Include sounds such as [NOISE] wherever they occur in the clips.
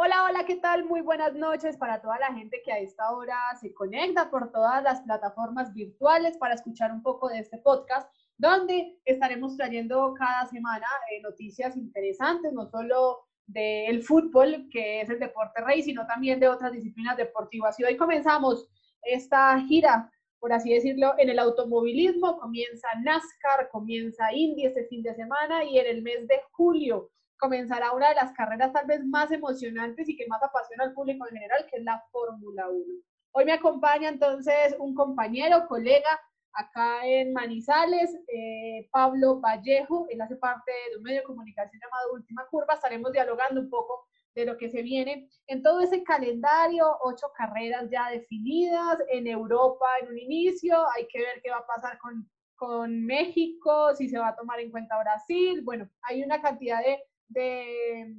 Hola, hola, ¿qué tal? Muy buenas noches para toda la gente que a esta hora se conecta por todas las plataformas virtuales para escuchar un poco de este podcast, donde estaremos trayendo cada semana eh, noticias interesantes, no solo del fútbol, que es el deporte rey, sino también de otras disciplinas deportivas. Y hoy comenzamos esta gira, por así decirlo, en el automovilismo. Comienza NASCAR, comienza Indy este fin de semana y en el mes de julio comenzará una de las carreras tal vez más emocionantes y que más apasiona al público en general, que es la Fórmula 1. Hoy me acompaña entonces un compañero, colega acá en Manizales, eh, Pablo Vallejo, él hace parte de un medio de comunicación llamado Última Curva, estaremos dialogando un poco de lo que se viene en todo ese calendario, ocho carreras ya definidas, en Europa en un inicio, hay que ver qué va a pasar con, con México, si se va a tomar en cuenta Brasil, bueno, hay una cantidad de de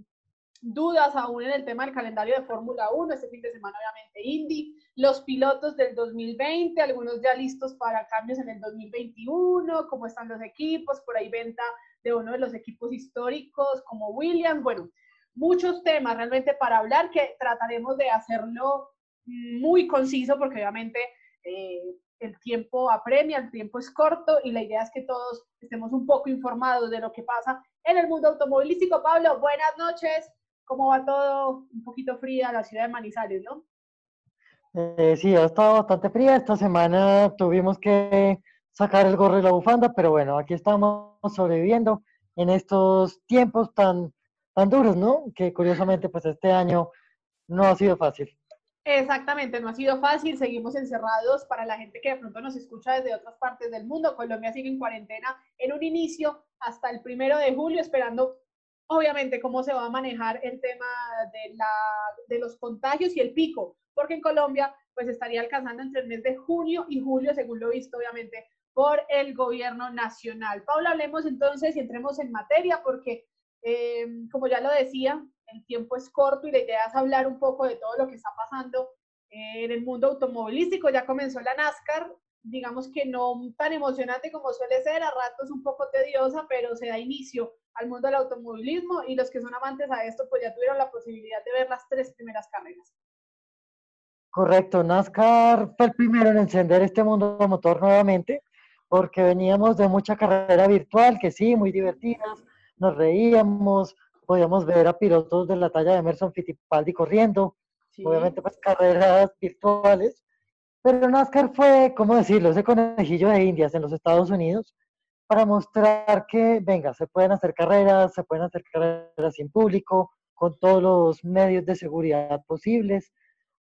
dudas aún en el tema del calendario de Fórmula 1, este fin de semana obviamente Indy, los pilotos del 2020, algunos ya listos para cambios en el 2021, cómo están los equipos, por ahí venta de uno de los equipos históricos como Williams, bueno, muchos temas realmente para hablar que trataremos de hacerlo muy conciso porque obviamente eh, el tiempo apremia, el tiempo es corto y la idea es que todos estemos un poco informados de lo que pasa en el mundo automovilístico. Pablo, buenas noches. ¿Cómo va todo? Un poquito fría la ciudad de Manizales, ¿no? Eh, sí, ha estado bastante fría. Esta semana tuvimos que sacar el gorro y la bufanda, pero bueno, aquí estamos sobreviviendo en estos tiempos tan, tan duros, ¿no? Que curiosamente, pues este año no ha sido fácil. Exactamente, no ha sido fácil, seguimos encerrados para la gente que de pronto nos escucha desde otras partes del mundo. Colombia sigue en cuarentena en un inicio hasta el primero de julio, esperando obviamente cómo se va a manejar el tema de, la, de los contagios y el pico, porque en Colombia pues estaría alcanzando entre el mes de junio y julio, según lo visto obviamente por el gobierno nacional. Paula, hablemos entonces y entremos en materia, porque eh, como ya lo decía, el tiempo es corto y la idea es hablar un poco de todo lo que está pasando en el mundo automovilístico. Ya comenzó la NASCAR, digamos que no tan emocionante como suele ser, a ratos un poco tediosa, pero se da inicio al mundo del automovilismo y los que son amantes a esto pues ya tuvieron la posibilidad de ver las tres primeras carreras. Correcto, NASCAR fue el primero en encender este mundo motor nuevamente, porque veníamos de mucha carrera virtual, que sí, muy divertidas, nos reíamos, podíamos ver a pilotos de la talla de Emerson Fittipaldi corriendo, obviamente pues carreras virtuales, pero NASCAR fue, ¿cómo decirlo?, ese conejillo de indias en los Estados Unidos para mostrar que, venga, se pueden hacer carreras, se pueden hacer carreras sin público, con todos los medios de seguridad posibles,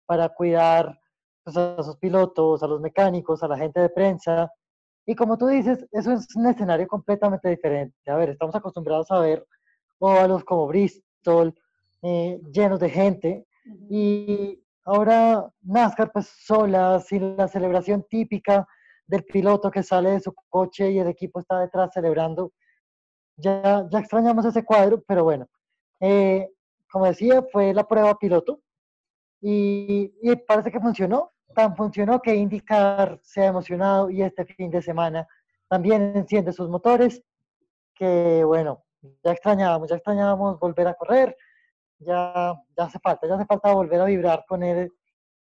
para cuidar pues, a esos pilotos, a los mecánicos, a la gente de prensa. Y como tú dices, eso es un escenario completamente diferente. A ver, estamos acostumbrados a ver óvalos como Bristol, eh, llenos de gente. Y ahora NASCAR pues sola, sin la celebración típica del piloto que sale de su coche y el equipo está detrás celebrando. Ya, ya extrañamos ese cuadro, pero bueno, eh, como decía, fue la prueba piloto y, y, parece que funcionó. Tan funcionó que IndyCar se ha emocionado y este fin de semana también enciende sus motores, que bueno, ya extrañábamos, ya extrañábamos volver a correr, ya, ya hace falta, ya hace falta volver a vibrar con, él,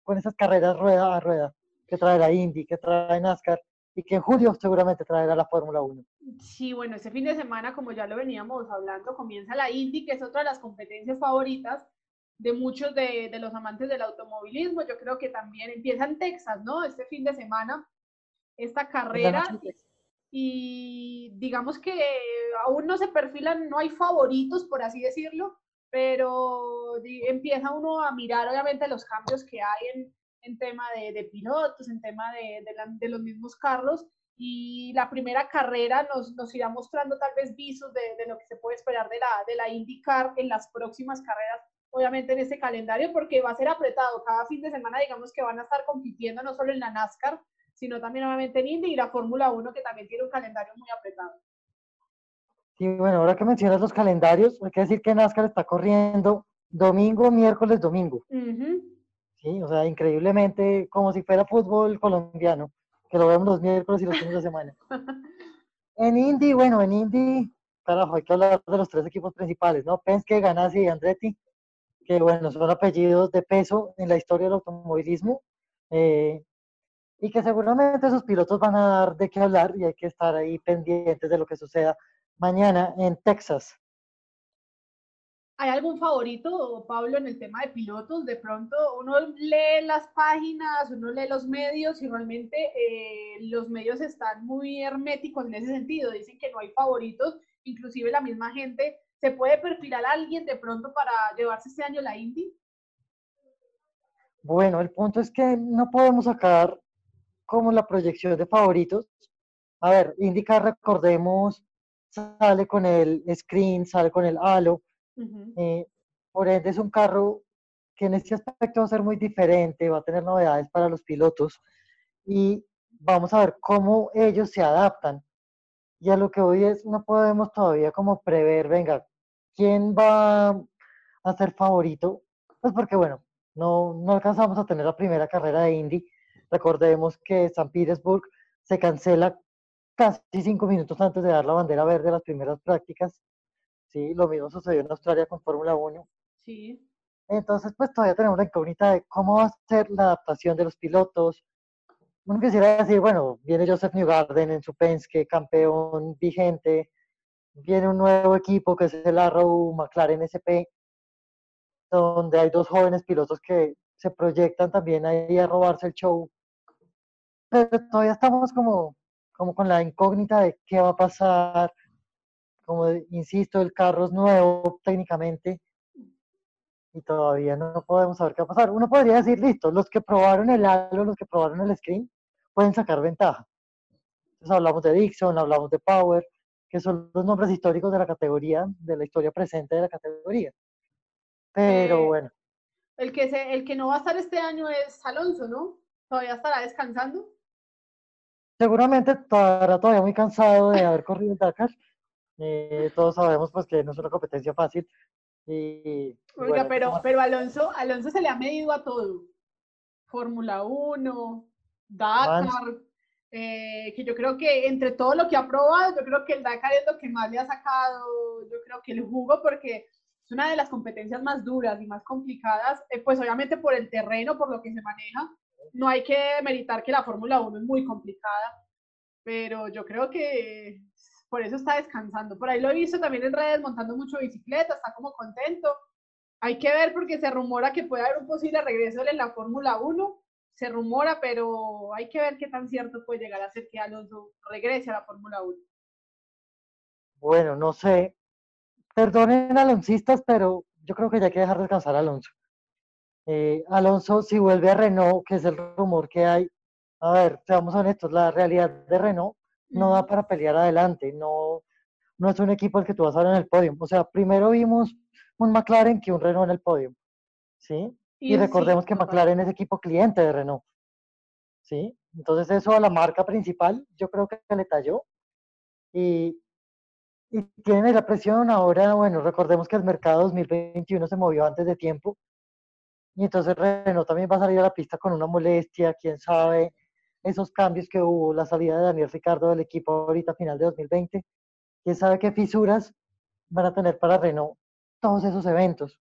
con esas carreras rueda a rueda que trae la Indy, que trae NASCAR y que en julio seguramente traerá la Fórmula 1. Sí, bueno, ese fin de semana, como ya lo veníamos hablando, comienza la Indy, que es otra de las competencias favoritas de muchos de, de los amantes del automovilismo. Yo creo que también empieza en Texas, ¿no? Este fin de semana, esta carrera y digamos que aún no se perfilan, no hay favoritos, por así decirlo, pero empieza uno a mirar obviamente los cambios que hay en, en tema de, de, pilotos, en tema de, de, de, los mismos carros, y la primera carrera nos, nos irá mostrando tal vez visos de, lo que se puede esperar de la, de la IndyCar en las próximas carreras, obviamente en ese calendario, porque va a ser apretado. Cada fin de semana, digamos que van a estar compitiendo no solo en la NASCAR, sino también obviamente en Indy y la Fórmula 1, que también tiene un calendario muy apretado. Sí, bueno, ahora que mencionas los calendarios, hay que decir que NASCAR está corriendo domingo, miércoles, domingo. Sí, o sea, increíblemente como si fuera fútbol colombiano, que lo vemos los miércoles y los fines de semana. [LAUGHS] en Indy, bueno, en Indy, carajo, hay que hablar de los tres equipos principales, ¿no? Penske, Ganassi y Andretti. Que bueno, son apellidos de peso en la historia del automovilismo. Eh, y que seguramente esos pilotos van a dar de qué hablar y hay que estar ahí pendientes de lo que suceda mañana en Texas. ¿Hay algún favorito, Pablo, en el tema de pilotos? De pronto uno lee las páginas, uno lee los medios y realmente eh, los medios están muy herméticos en ese sentido. Dicen que no hay favoritos, inclusive la misma gente. ¿Se puede perfilar a alguien de pronto para llevarse este año la Indy? Bueno, el punto es que no podemos sacar como la proyección de favoritos. A ver, IndyCar, recordemos, sale con el screen, sale con el halo eh, por ende, es un carro que en este aspecto va a ser muy diferente, va a tener novedades para los pilotos y vamos a ver cómo ellos se adaptan. Y a lo que hoy es, no podemos todavía como prever, venga, ¿quién va a ser favorito? Pues porque, bueno, no, no alcanzamos a tener la primera carrera de Indy. Recordemos que San Petersburg se cancela casi cinco minutos antes de dar la bandera verde a las primeras prácticas. ¿sí? Lo mismo sucedió en Australia con Fórmula 1. Sí. Entonces, pues todavía tenemos la incógnita de cómo va a ser la adaptación de los pilotos. Uno quisiera decir, bueno, viene Joseph Newgarden en su Penske, campeón vigente, viene un nuevo equipo que es el Arrow McLaren SP, donde hay dos jóvenes pilotos que se proyectan también ahí a robarse el show. Pero todavía estamos como, como con la incógnita de qué va a pasar, como insisto, el carro es nuevo técnicamente y todavía no podemos saber qué va a pasar. Uno podría decir, listo, los que probaron el halo, los que probaron el screen, pueden sacar ventaja. Entonces hablamos de Dixon, hablamos de Power, que son los nombres históricos de la categoría, de la historia presente de la categoría. Pero Eh, bueno, El que, se, el que no va a estar este año es Alonso, ¿no? Todavía estará descansando. seguramente estará todavía muy cansado de haber corrido el Dakar. Eh, todos sabemos pues que no es una competencia fácil. Y, Oiga, bueno, pero, pero Alonso, Alonso se le ha medido a todo. Fórmula 1, Dakar, eh, que yo creo que entre todo lo que ha probado, yo creo que el Dakar es lo que más le ha sacado, yo creo que el jugo, porque es una de las competencias más duras y más complicadas, eh, pues obviamente por el terreno, por lo que se maneja. No hay que meritar que la Fórmula 1 es muy complicada, pero yo creo que por eso está descansando. Por ahí lo he visto también en redes montando mucho bicicleta, está como contento. Hay que ver porque se rumora que puede haber un posible regreso en la Fórmula 1. Se rumora, pero hay que ver qué tan cierto puede llegar a ser que Alonso regrese a la Fórmula 1. Bueno, no sé. Perdonen aloncistas, pero yo creo que ya hay que dejar descansar a Alonso. Eh, Alonso, si vuelve a Renault, que es el rumor que hay, a ver, seamos honestos, la realidad de Renault no da para pelear adelante, no, no es un equipo al que tú vas a ver en el podio. O sea, primero vimos un McLaren que un Renault en el podio, ¿sí? Y, sí, recordemos que total. McLaren es equipo cliente de Renault, ¿sí? Entonces eso a la marca principal yo creo que le talló y, y tiene la presión ahora, bueno, recordemos que el mercado 2021 se movió antes de tiempo y entonces Renault también va a salir a la pista con una molestia, quién sabe, esos cambios que hubo, la salida de Daniel Ricardo del equipo ahorita a final de 2020, quién sabe qué fisuras van a tener para Renault todos esos eventos.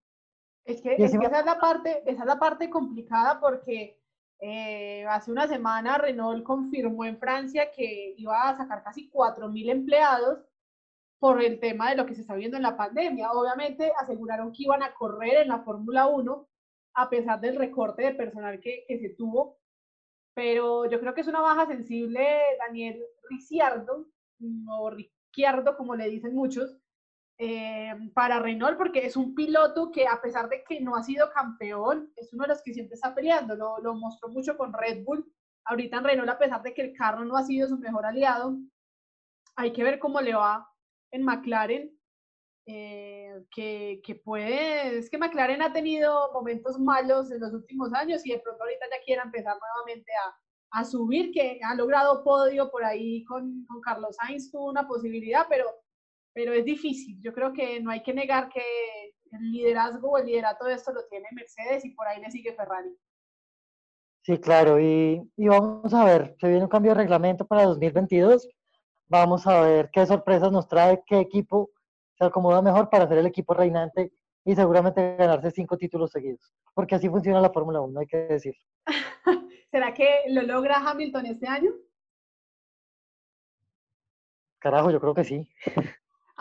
Es que, es que esa, es la parte, esa es la parte complicada porque eh, hace una semana Renault confirmó en Francia que iba a sacar casi 4.000 empleados por el tema de lo que se está viendo en la pandemia. Obviamente aseguraron que iban a correr en la Fórmula 1 a pesar del recorte de personal que, que se tuvo, pero yo creo que es una baja sensible Daniel Ricciardo, o Ricciardo como le dicen muchos, eh, para Renault porque es un piloto que a pesar de que no ha sido campeón, es uno de los que siempre está peleando, lo, lo mostró mucho con Red Bull, ahorita en Renault a pesar de que el carro no ha sido su mejor aliado, hay que ver cómo le va en McLaren, eh, que, que puede, es que McLaren ha tenido momentos malos en los últimos años y de pronto ahorita ya quiera empezar nuevamente a, a subir, que ha logrado podio por ahí con, con Carlos Sainz, tuvo una posibilidad, pero pero es difícil. Yo creo que no hay que negar que el liderazgo o el liderato de esto lo tiene Mercedes y por ahí le sigue Ferrari. Sí, claro, y, y vamos a ver, se viene un cambio de reglamento para 2022. Vamos a ver qué sorpresas nos trae, qué equipo se acomoda mejor para ser el equipo reinante y seguramente ganarse cinco títulos seguidos, porque así funciona la Fórmula 1, hay que decirlo. [LAUGHS] ¿Será que lo logra Hamilton este año? Carajo, yo creo que sí.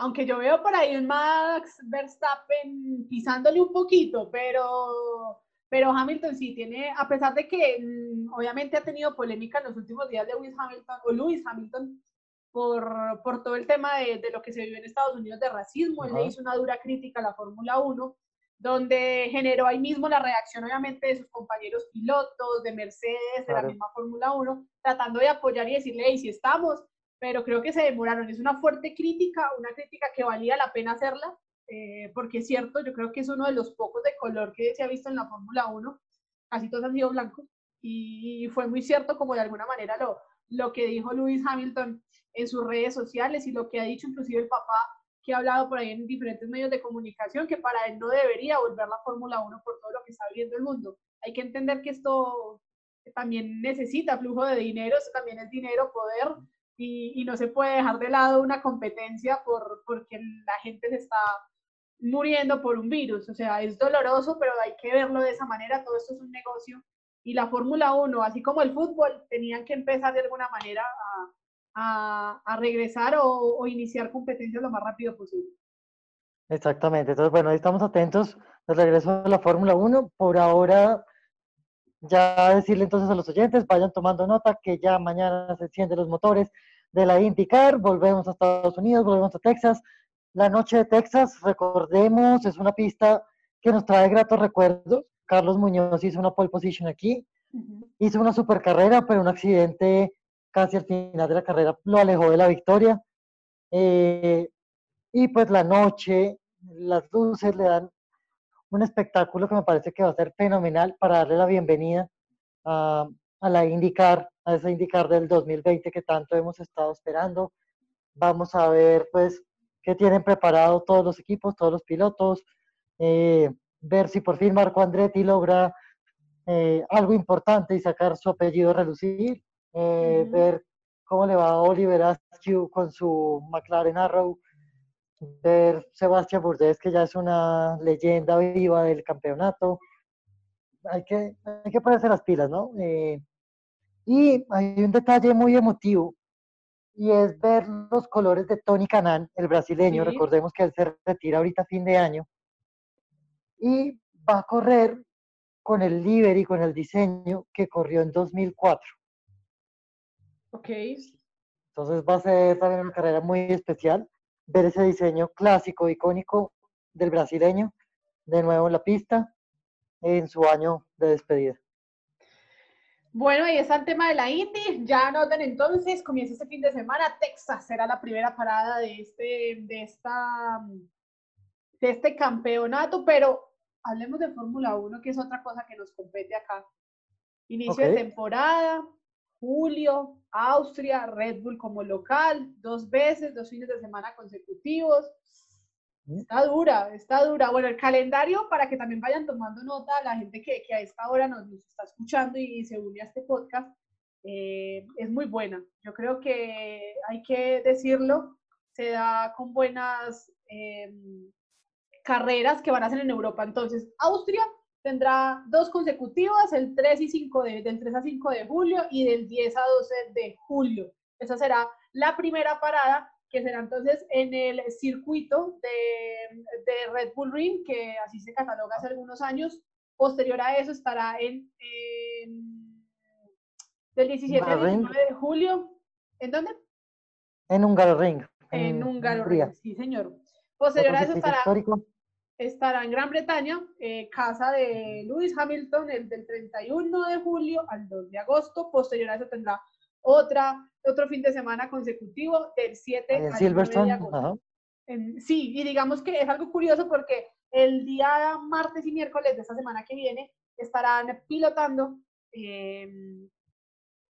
Aunque yo veo por ahí un Max Verstappen pisándole un poquito, pero, pero Hamilton sí tiene, a pesar de que mm, obviamente ha tenido polémica en los últimos días de Lewis Hamilton, o Lewis Hamilton, por, por todo el tema de, de, lo que se vive en Estados Unidos de racismo. Él le hizo una dura crítica a la Fórmula 1, donde generó ahí mismo la reacción, obviamente, de sus compañeros pilotos, de Mercedes, de la misma Fórmula 1, tratando de apoyar y decirle, hey, si estamos, pero creo que se demoraron. Es una fuerte crítica, una crítica que valía la pena hacerla, eh, porque es cierto, yo creo que es uno de los pocos de color que se ha visto en la Fórmula 1, casi todos han sido blancos, y fue muy cierto como de alguna manera lo, lo que dijo Lewis Hamilton en sus redes sociales y lo que ha dicho inclusive el papá que ha hablado por ahí en diferentes medios de comunicación, que para él no debería volver la Fórmula 1 por todo lo que está viviendo el mundo. Hay que entender que esto también necesita flujo de dinero, esto también es dinero, poder, y, y, no se puede dejar de lado una competencia por, porque la gente se está muriendo por un virus. O sea, es doloroso, pero hay que verlo de esa manera, todo esto es un negocio. Y la Fórmula 1, así como el fútbol, tenían que empezar de alguna manera a, a, regresar o, iniciar competencias lo más rápido posible. Exactamente, entonces bueno, ahí estamos atentos al regreso de la Fórmula 1. Por ahora, ya decirle entonces a los oyentes, vayan tomando nota que ya mañana se encienden los motores de la IndyCar, volvemos a Estados Unidos, volvemos a Texas. La noche de Texas, recordemos, es una pista que nos trae gratos recuerdos. Carlos Muñoz hizo una pole position aquí, hizo una super carrera, pero un accidente casi al final de la carrera lo alejó de la victoria. Eh, y pues la noche, las luces le dan un espectáculo que me parece que va a ser fenomenal para darle la bienvenida a, a la IndyCar, a esa IndyCar del 2020 que tanto hemos estado esperando. Vamos a ver pues qué tienen preparado todos los equipos, todos los pilotos, eh, ver si por fin Marco Andretti logra eh, algo importante y sacar su apellido a relucir eh, ver cómo le va a Oliver Askew con su McLaren Arrow, ver Sebastián Bourdais, que ya es una leyenda viva del campeonato. Hay que, hay que ponerse las pilas, ¿no? Eh, y hay un detalle muy emotivo y es ver los colores de Tony Canan, el brasileño. Recordemos que él se retira ahorita a fin de año y va a correr con el y con el diseño que corrió en 2004. Ok. Entonces va a ser también una carrera muy especial ver ese diseño clásico, icónico del brasileño, de nuevo en la pista, en su año de despedida. Bueno, ahí está el tema de la Indy. Ya anoten entonces, comienza este fin de semana. Texas será la primera parada de este, de esta, de este campeonato, pero hablemos de Fórmula 1, que es otra cosa que nos compete acá. Inicio de temporada, julio, Austria, Red Bull como local, dos veces, dos fines de semana consecutivos. Está dura, está dura. Bueno, el calendario, para que también vayan tomando nota, la gente que, que a esta hora nos, está escuchando y, se une a este podcast, eh, es muy buena. Yo creo que hay que decirlo, se da con buenas em, carreras que van a ser en Europa. Entonces, Austria, tendrá dos consecutivas, el 3 y 5 de, del 3 a 5 de julio y del 10 a 12 de julio. Esa será la primera parada, que será entonces en el circuito de, de Red Bull Ring, que así se cataloga hace algunos años. Posterior a eso estará en, del 17 al 19 de julio. ¿En dónde? En Hungaroring. En, en Ring, sí, señor. Posterior a eso estará estará en Gran Bretaña, eh, casa de Lewis Hamilton, el del 31 de julio al 2 de agosto. Posterior a eso tendrá otra, otro fin de semana consecutivo del 7 al 9 de agosto. sí, y digamos que es algo curioso porque el día martes y miércoles de esta semana que viene estarán pilotando em,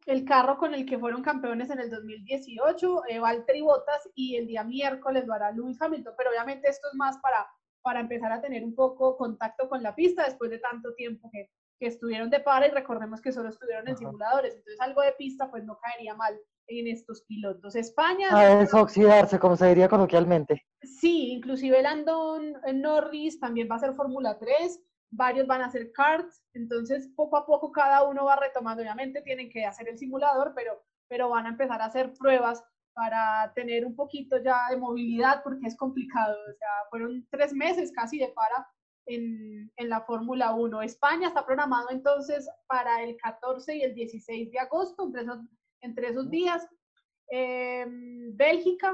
el carro con el que fueron campeones en el 2018, eh, Valtteri Bottas, y el día miércoles lo hará Lewis Hamilton, pero obviamente esto es más para para empezar a tener un poco contacto con la pista después de tanto tiempo que, que estuvieron de para y recordemos que solo estuvieron en simuladores, entonces algo de pista pues no caería mal en estos pilotos. España... A desoxidarse, como se diría coloquialmente. Sí, inclusive Landon Norris también va a ser Fórmula 3, varios van a hacer karts, entonces poco a poco cada uno va retomando, obviamente tienen que hacer el simulador, pero, pero van a empezar a hacer pruebas para tener un poquito ya de movilidad porque es complicado, o sea, fueron tres meses casi de para en, en la Fórmula 1. España está programado entonces para el 14 y el 16 de agosto, entre esos, entre esos días. Em, Bélgica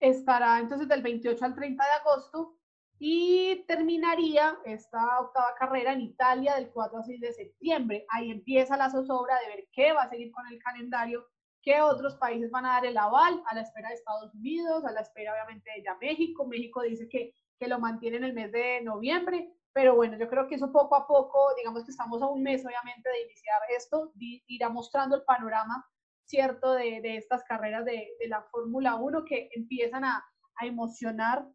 estará entonces del 28 al 30 de agosto y terminaría esta octava carrera en Italia del 4 al 6 de septiembre. Ahí empieza la zozobra de ver qué va a seguir con el calendario, qué otros países van a dar el aval a la espera de Estados Unidos, a la espera obviamente de ya México. México dice que, que lo mantiene en el mes de noviembre, pero bueno, yo creo que eso poco a poco, digamos que estamos a un mes obviamente de iniciar esto, irá mostrando el panorama cierto de, de estas carreras de, de la Fórmula 1 que empiezan a, a emocionar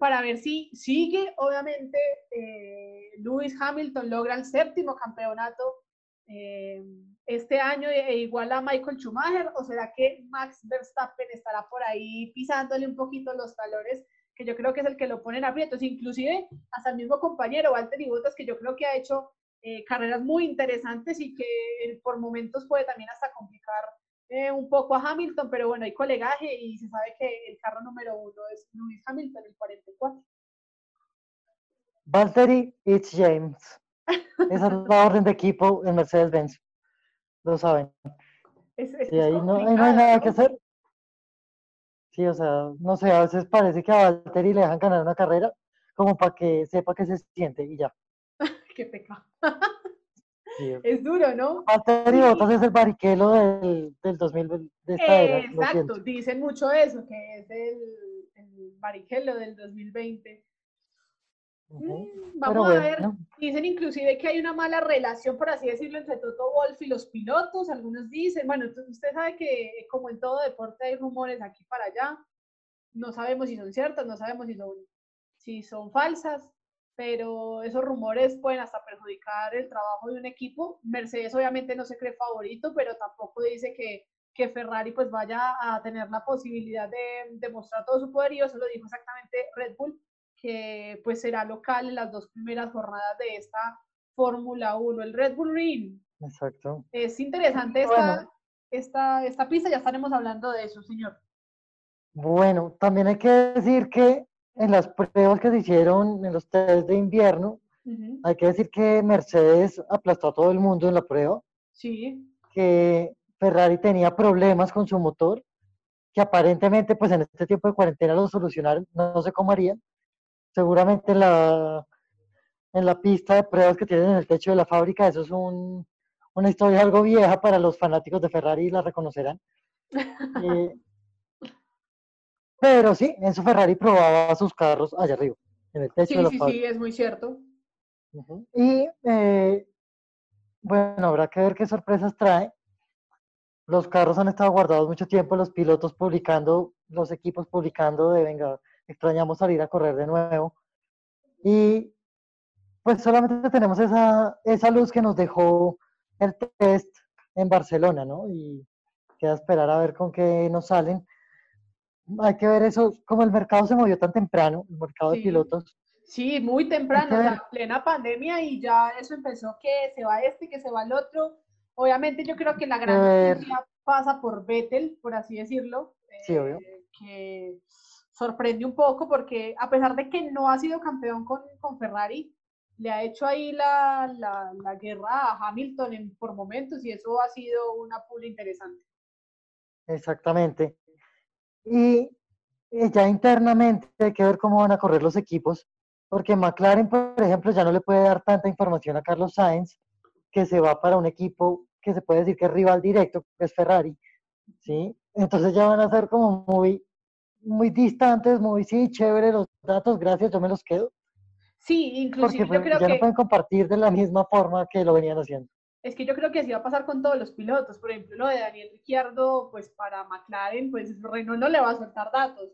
para ver si sigue, obviamente, eh, Lewis Hamilton logra el séptimo campeonato eh, este año e igual a Michael Schumacher, o será que Max Verstappen estará por ahí pisándole un poquito los talones, que yo creo que es el que lo pone en aprietos, inclusive hasta el mismo compañero Walter Bottas, que yo creo que ha hecho eh, carreras muy interesantes y que por momentos puede también hasta complicar eh, un poco a Hamilton, pero bueno, hay colegaje y se sabe que el carro número uno es Lewis Hamilton, el 44. Valtteri it's James. [LAUGHS] Esa es la orden de equipo en Mercedes-Benz. Lo saben. y ahí no, hay nada que hacer. Sí, o sea, no sé, a veces parece que a Valtteri le dejan ganar una carrera como para que sepa que se siente y ya. [LAUGHS] Qué pecado. [LAUGHS] es duro, ¿no? Valtteri Bottas es el bariquelo del, del 2000, de esta era, Exacto, dicen mucho eso, que es el, el bariquelo del 2020. Mm, vamos a ver, dicen inclusive que hay una mala relación, por así decirlo, entre Toto Wolf y los pilotos. Algunos dicen, bueno, usted sabe que como en todo deporte hay rumores aquí para allá. No sabemos si son ciertas, no sabemos si son, si son falsas pero esos rumores pueden hasta perjudicar el trabajo de un equipo. Mercedes obviamente no se cree favorito, pero tampoco dice que, que Ferrari pues vaya a tener la posibilidad de demostrar todo su poderío, eso lo dijo exactamente Red Bull, que pues será local en las dos primeras jornadas de esta Fórmula 1, el Red Bull Ring. Exacto. Es interesante esta, esta, esta pista, ya estaremos hablando de eso, señor. Bueno, también hay que decir que en las pruebas que se hicieron en los test de invierno, hay que decir que Mercedes aplastó a todo el mundo en la prueba. Sí. Que Ferrari tenía problemas con su motor, que aparentemente pues en este tiempo de cuarentena lo solucionaron, no sé cómo harían. Seguramente en la, en la pista de pruebas que tienen en el techo de la fábrica, eso es un, una historia algo vieja para los fanáticos de Ferrari, la reconocerán. [LAUGHS] eh, pero sí, Enzo Ferrari probaba sus carros allá arriba, en el techo sí, de la Sí, sí, es muy cierto. Y eh, bueno, habrá que ver qué sorpresas trae. Los carros han estado guardados mucho tiempo, los pilotos publicando, los equipos publicando de, venga, extrañamos salir a correr de nuevo. Y pues solamente tenemos esa, esa luz que nos dejó el test en Barcelona, ¿no? Y queda esperar a ver con qué nos salen hay que ver eso, como el mercado se movió tan temprano, el mercado de pilotos. Sí, muy temprano, o sea, plena pandemia y ya eso empezó que se va este, que se va el otro. Obviamente yo creo que la gran pasa por Vettel, por así decirlo, sí, obvio. Eh, que sorprende un poco porque a pesar de que no ha sido campeón con, con Ferrari, le ha hecho ahí la, la, la guerra a Hamilton en, por momentos y eso ha sido una pula interesante. Exactamente. Y ya internamente hay que ver cómo van a correr los equipos, porque McLaren, por ejemplo, ya no le puede dar tanta información a Carlos Sainz, que se va para un equipo que se puede decir que es rival directo, que es Ferrari, ¿sí? Entonces ya van a ser como muy, muy distantes, muy, sí, chévere los datos, gracias, yo me los quedo. Sí, inclusive porque, yo creo ya que... no pueden compartir de la misma forma que lo venían haciendo. Es que yo creo que así va a pasar con todos los pilotos. Por ejemplo, lo de Daniel Ricciardo, pues para McLaren, pues Renault no le va a soltar datos.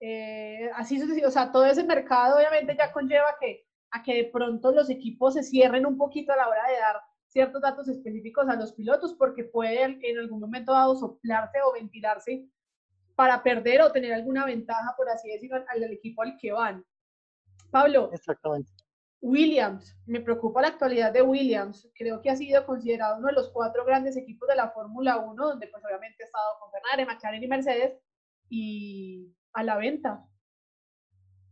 Eh, así o sea, todo ese mercado obviamente ya conlleva que, a que de pronto los equipos se cierren un poquito a la hora de dar ciertos datos específicos a los pilotos porque pueden en algún momento dado soplarse o ventilarse para perder o tener alguna ventaja, por así decirlo, al, equipo al que van. Pablo. Exactamente. Williams, me preocupa la actualidad de Williams. Creo que ha sido considerado uno de los cuatro grandes equipos de la Fórmula 1, donde pues obviamente ha estado con Ferrari, McLaren y Mercedes, y a la venta.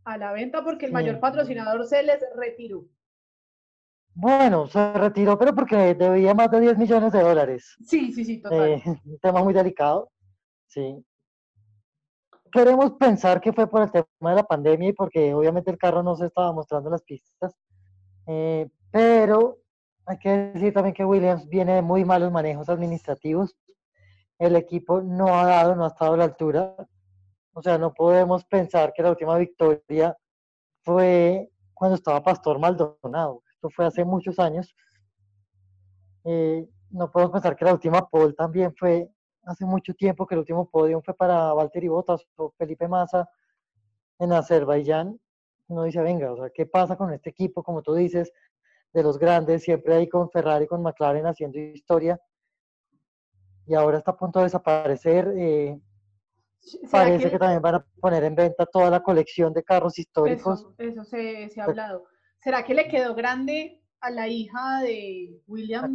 A la venta porque el mayor patrocinador se les retiró. Bueno, se retiró, pero porque debía más de 10 millones de dólares. Sí, sí, sí, total. Eh, [LAUGHS] un tema muy delicado, sí. Queremos pensar que fue por el tema de la pandemia y porque obviamente el carro no se estaba mostrando en las pistas, eh, pero hay que decir también que Williams viene de muy malos manejos administrativos. El equipo no ha dado, no ha estado a la altura. O sea, no podemos pensar que la última victoria fue cuando estaba Pastor Maldonado esto fue hace muchos años. Eh, no podemos pensar que la última pole también fue hace mucho tiempo, que el último podio fue para Valtteri Bottas o Felipe Massa en Azerbaiyán. Uno dice, venga, o sea, ¿qué pasa con este equipo? Como tú dices, de los grandes, siempre ahí con Ferrari, con McLaren haciendo historia. Y ahora está a punto de desaparecer. Eh, parece que... también van a poner en venta toda la colección de carros históricos. Eso, se, se, ha hablado. ¿Será que le quedó grande a la hija de William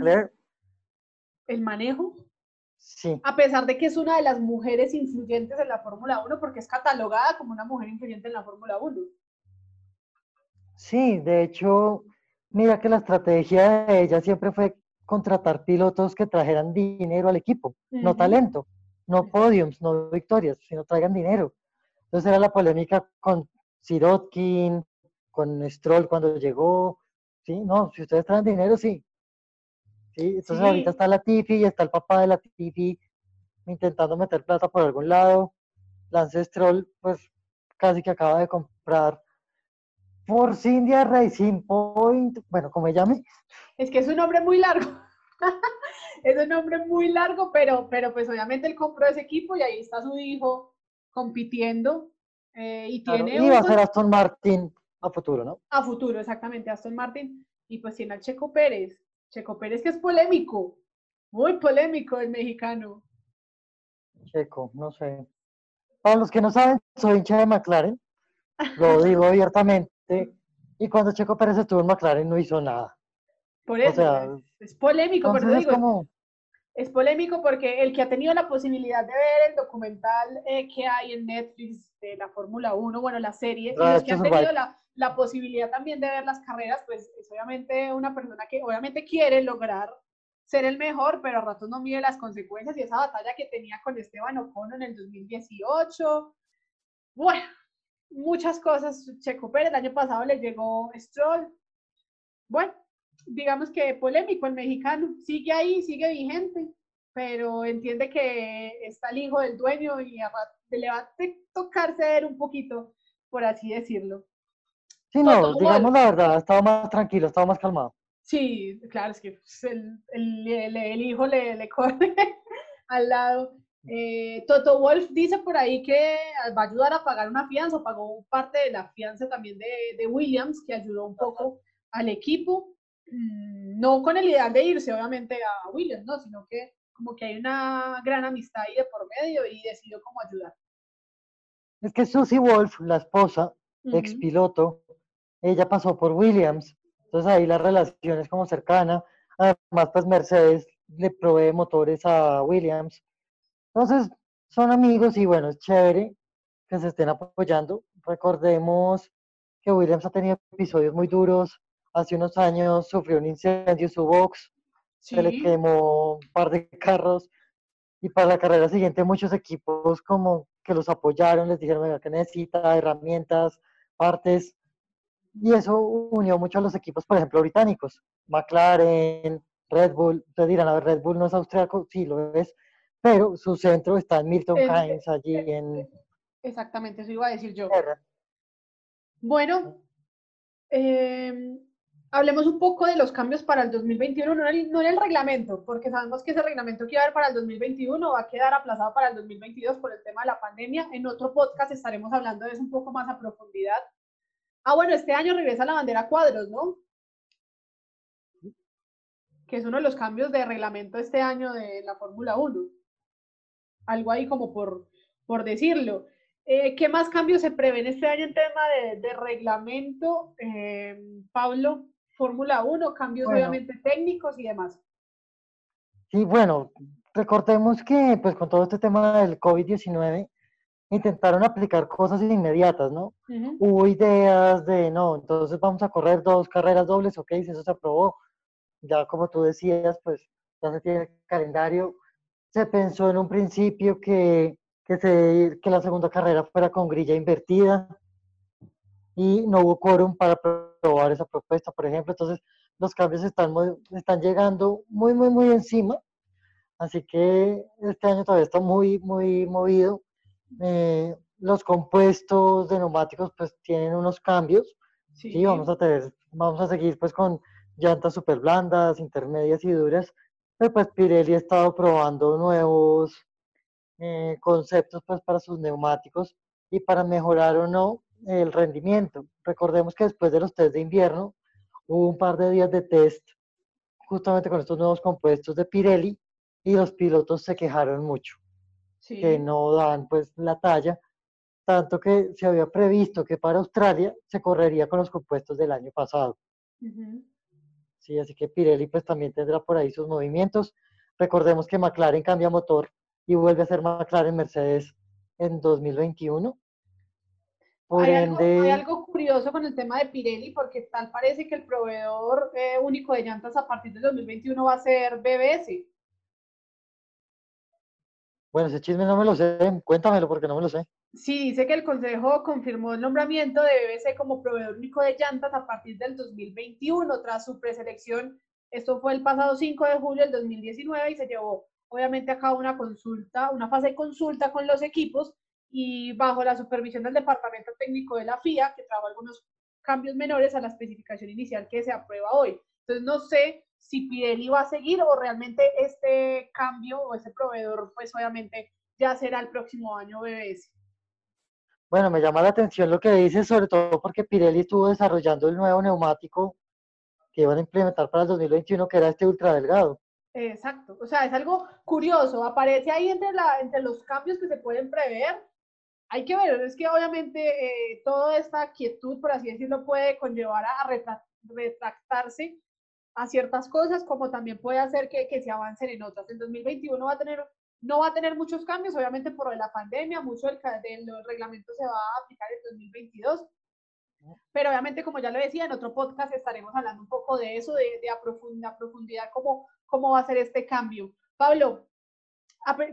el manejo? Sí. A pesar de que es una de las mujeres influyentes en la Fórmula 1, porque es catalogada como una mujer influyente en la Fórmula 1. Sí, de hecho, mira que la estrategia de ella siempre fue contratar pilotos que trajeran dinero al equipo, no talento, no podiums, no victorias, sino traigan dinero. Entonces era la polémica con Sirotkin, con Stroll cuando llegó, sí, no, si ustedes traen dinero, sí. Sí, entonces ahorita está la Tifi y está el papá de la Tifi intentando meter plata por algún lado. Lance Stroll, pues casi que acaba de comprar por India Racing Point, bueno, como llame. Es que es un nombre muy largo. [LAUGHS] es un nombre muy largo, pero, pero pues obviamente él compró ese equipo y ahí está su hijo compitiendo. Eh, y tiene. y va a ser Aston Martin a futuro, ¿no? A futuro, exactamente, Aston Martin. Y pues tiene al Checo Pérez. Checo Pérez que es polémico, muy polémico el mexicano. Checo, no sé. Para los que no saben, soy hincha de McLaren, lo [LAUGHS] digo abiertamente, y cuando Checo Pérez estuvo en McLaren no hizo nada. Por eso, es, polémico, pero digo, como... es polémico porque el que ha tenido la posibilidad de ver el documental eh, que hay en Netflix de la Fórmula 1, bueno, la serie, y los que han tenido la, la posibilidad también de ver las carreras, pues es obviamente una persona que obviamente quiere lograr ser el mejor, pero a ratos no mide las consecuencias y esa batalla que tenía con Esteban Ocon en el 2018. Bueno, muchas cosas. Checo Pérez, el año pasado le llegó Stroll. Bueno, digamos que polémico el mexicano. Sigue ahí, sigue vigente, pero entiende que está el hijo del dueño y a le va a tocar ceder un poquito, por así decirlo. Sí, no, digamos la verdad, ha estado más tranquilo, ha estado más calmado. Sí, claro, es que pues, el, el, el, hijo le, le [LAUGHS] corre al lado. Eh, Toto Wolf dice por ahí que va a ayudar a pagar una fianza, pagó parte de la fianza también de, de Williams, que ayudó un poco al equipo. Mm, no con el ideal de irse, obviamente, a Williams, ¿no? Sino que como que hay una gran amistad ahí de por medio y decidió cómo ayudar. Es que Susie Wolf, la esposa, ex piloto, ella pasó por Williams, entonces ahí la relación es como cercana. Además, pues Mercedes le provee motores a Williams. Entonces, son amigos y bueno, es chévere que se estén apoyando. Recordemos que Williams ha tenido episodios muy duros. Hace unos años sufrió un incendio su box, se le quemó un par de carros y para la carrera siguiente muchos equipos como que los apoyaron, les dijeron que necesita herramientas, partes y eso unió mucho a los equipos, por ejemplo, británicos, McLaren, Red Bull, ustedes dirán, a ver, Red Bull no es austriaco, sí lo es, pero su centro está en Milton Keynes, allí en... Exactamente, eso iba a decir yo. Bueno, em, hablemos un poco de los cambios para el 2021, no en, el, no en el reglamento, porque sabemos que ese reglamento que iba a haber para el 2021 va a quedar aplazado para el 2022 por el tema de la pandemia. En otro podcast estaremos hablando de eso un poco más a profundidad. Ah, bueno, este año regresa la bandera cuadros, ¿no? que es uno de los cambios de reglamento este año de la Fórmula 1. Algo ahí como por, por decirlo. Eh, ¿Qué más cambios se prevén este año en tema de, reglamento, eh, Pablo? Fórmula 1, cambios obviamente técnicos y demás. Sí, bueno, recordemos que pues con todo este tema del COVID-19 intentaron aplicar cosas inmediatas, ¿no? Hubo ideas de, no, entonces vamos a correr dos carreras dobles, ok, si eso se aprobó, ya como tú decías, pues ya se tiene el calendario. Se pensó en un principio que, que, se, que la segunda carrera fuera con grilla invertida y no hubo quórum para aprobar esa propuesta, por ejemplo. Entonces, los cambios están, están llegando muy, muy, muy encima. Así que este año todavía está muy, muy movido. Eh, los compuestos de neumáticos pues tienen unos cambios. Sí. vamos a tener, vamos a seguir pues con llantas super blandas, intermedias y duras. Pero pues Pirelli ha estado probando nuevos eh, conceptos pues para sus neumáticos y para mejorar o no el rendimiento. Recordemos que después de los test de invierno hubo un par de días de test justamente con estos nuevos compuestos de Pirelli y los pilotos se quejaron mucho, que no dan pues la talla, tanto que se había previsto que para Australia se correría con los compuestos del año pasado. Sí, así que Pirelli pues también tendrá por ahí sus movimientos. Recordemos que McLaren cambia motor y vuelve a ser McLaren Mercedes en 2021. hay, algo, curioso con el tema de Pirelli porque tal parece que el proveedor eh, único de llantas a partir del 2021 va a ser BBS. Bueno, ese chisme no me lo sé, cuéntamelo porque no me lo sé. Sí, dice que el Consejo confirmó el nombramiento de BBC como proveedor único de llantas a partir del 2021 tras su preselección. Esto fue el pasado 5 de julio del 2019 y se llevó obviamente a cabo una consulta, una fase de consulta con los equipos y bajo la supervisión del Departamento Técnico de la FIA, que trajo algunos cambios menores a la especificación inicial que se aprueba hoy. Entonces, no sé si Pirelli va a seguir o realmente este cambio o ese proveedor, pues obviamente ya será el próximo año BBS. Bueno, me llama la atención lo que dices, sobre todo porque Pirelli estuvo desarrollando el nuevo neumático que iban a implementar para el 2021, que era este ultra delgado. Exacto, o sea, es algo curioso, aparece ahí entre, la, entre los cambios que se pueden prever. Hay que ver, es que obviamente eh, toda esta quietud, por así decirlo, puede conllevar a retractarse a ciertas cosas, como también puede hacer que, que se avancen en otras. En 2021 va a tener no va a tener muchos cambios, obviamente por la pandemia, mucho del, del reglamento se va a aplicar en 2022, pero obviamente, como ya lo decía, en otro podcast estaremos hablando un poco de eso, de, de a, profundidad, profundidad cómo, cómo va a ser este cambio. Pablo,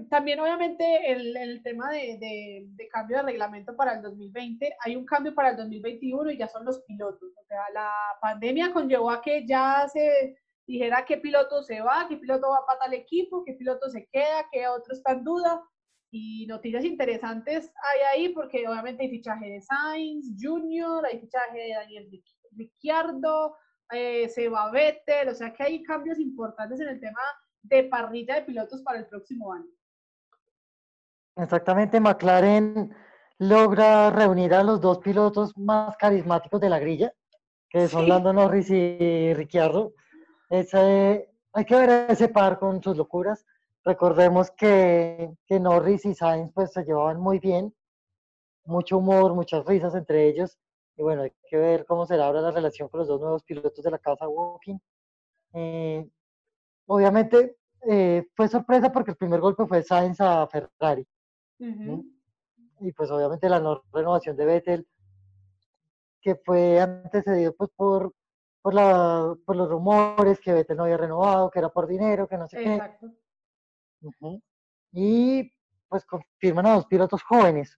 también obviamente el, el tema de, de, de, cambio de reglamento para el 2020, hay un cambio para el 2021 y ya son los pilotos. O sea, la pandemia conllevó a que ya se dijera qué piloto se va, qué piloto va para tal equipo, qué piloto se queda, qué otro está en duda. Y noticias interesantes hay ahí porque obviamente hay fichaje de Sainz Junior, hay fichaje de Daniel Ricciardo, eh, Seba Vettel, o sea que hay cambios importantes en el tema de parrilla de pilotos para el próximo año. Exactamente, McLaren logra reunir a los dos pilotos más carismáticos de la grilla, que son Lando Norris y Ricciardo hay que ver ese par con sus locuras. Recordemos que, que Norris y Sainz pues se llevaban muy bien, mucho humor, muchas risas entre ellos. Y bueno, hay que ver cómo será ahora la relación con los dos nuevos pilotos de la casa Walking. Eh, obviamente eh, fue sorpresa porque el primer golpe fue Sainz a Ferrari. Y pues obviamente la no renovación de Vettel, que fue antecedido pues por por, la, por los rumores que Vettel no había renovado, que era por dinero, que no sé Exacto. qué. Y pues confirman a dos pilotos jóvenes.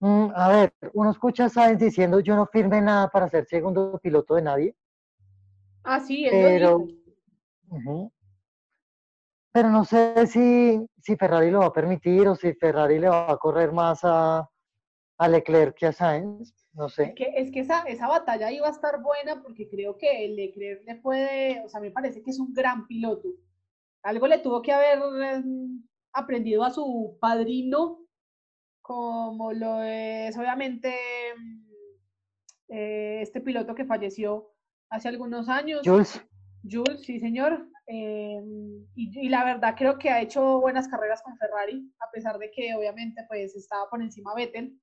Mm, a ver, uno escucha a Sainz diciendo yo no firme nada para ser segundo piloto de nadie. Ah, sí, pero, pero no sé si, si Ferrari lo va a permitir o si Ferrari le va a correr más a, a Leclerc que a Sainz. No sé. Es que, es que esa, esa batalla iba a estar buena porque creo que Leclerc le puede, o sea, me parece que es un gran piloto. Algo le tuvo que haber em, aprendido a su padrino, como lo es obviamente em, eh, este piloto que falleció hace algunos años. Jules. Jules, sí, señor. Em, y, la verdad creo que ha hecho buenas carreras con Ferrari, a pesar de que obviamente pues estaba por encima Vettel.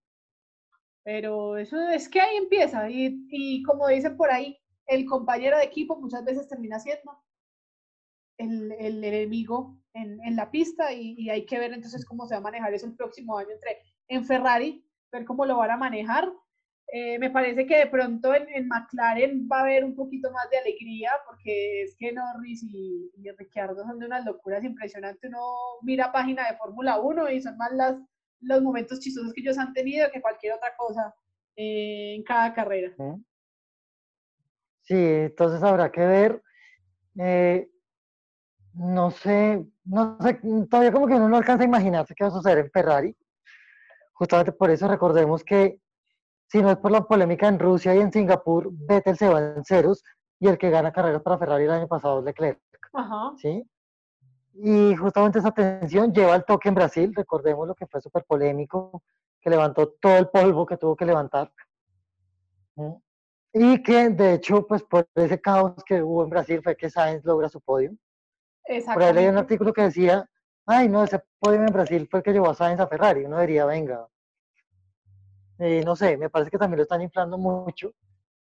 Pero eso es que ahí empieza. Y, y como dicen por ahí, el compañero de equipo muchas veces termina siendo el, el enemigo en, en, la pista y, y, hay que ver entonces cómo se va a manejar eso el próximo año entre en Ferrari, ver cómo lo van a manejar eh, me parece que de pronto en, McLaren va a haber un poquito más de alegría porque es que Norris y, y Ricciardo son de unas locuras impresionantes. Uno mira página de Fórmula 1 y son más las, los momentos chistosos que ellos han tenido que cualquier otra cosa eh, en cada carrera. Sí, entonces habrá que ver. Eh, no sé, no sé, todavía como que uno no alcanza a imaginarse qué va a suceder en Ferrari. Justamente por eso recordemos que si no es por la polémica en Rusia y en Singapur, Vettel se va en ceros y el que gana carreras para Ferrari el año pasado es Leclerc. Ajá. ¿Sí? Y justamente esa tensión lleva al toque en Brasil, recordemos lo que fue súper polémico, que levantó todo el polvo que tuvo que levantar. Y que de hecho, pues por ese caos que hubo en Brasil fue que Sainz logra su podio. Por ahí leí un artículo que decía, ay no, ese podio en Brasil fue el que llevó a Sainz a Ferrari. Uno diría, venga, eh, no sé, me parece que también lo están inflando mucho.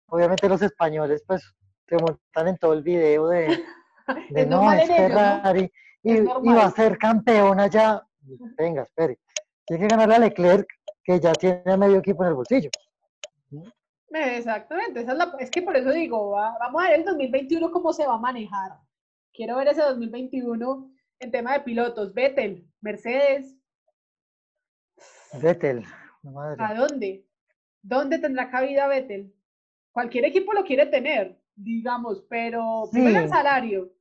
Obviamente los españoles pues se montan en todo el video de, [LAUGHS] no, es Ferrari y, va a ser campeón allá. Venga, espere. Tiene que ganarle a Leclerc, que ya tiene medio equipo en el bolsillo. Exactamente, es, que por eso digo, vamos a ver el 2021 cómo se va a manejar. Quiero ver ese 2021 en tema de pilotos. Vettel, Mercedes. Vettel, ¿A dónde? ¿Dónde tendrá cabida Vettel? Cualquier equipo lo quiere tener, digamos, pero primero el salario.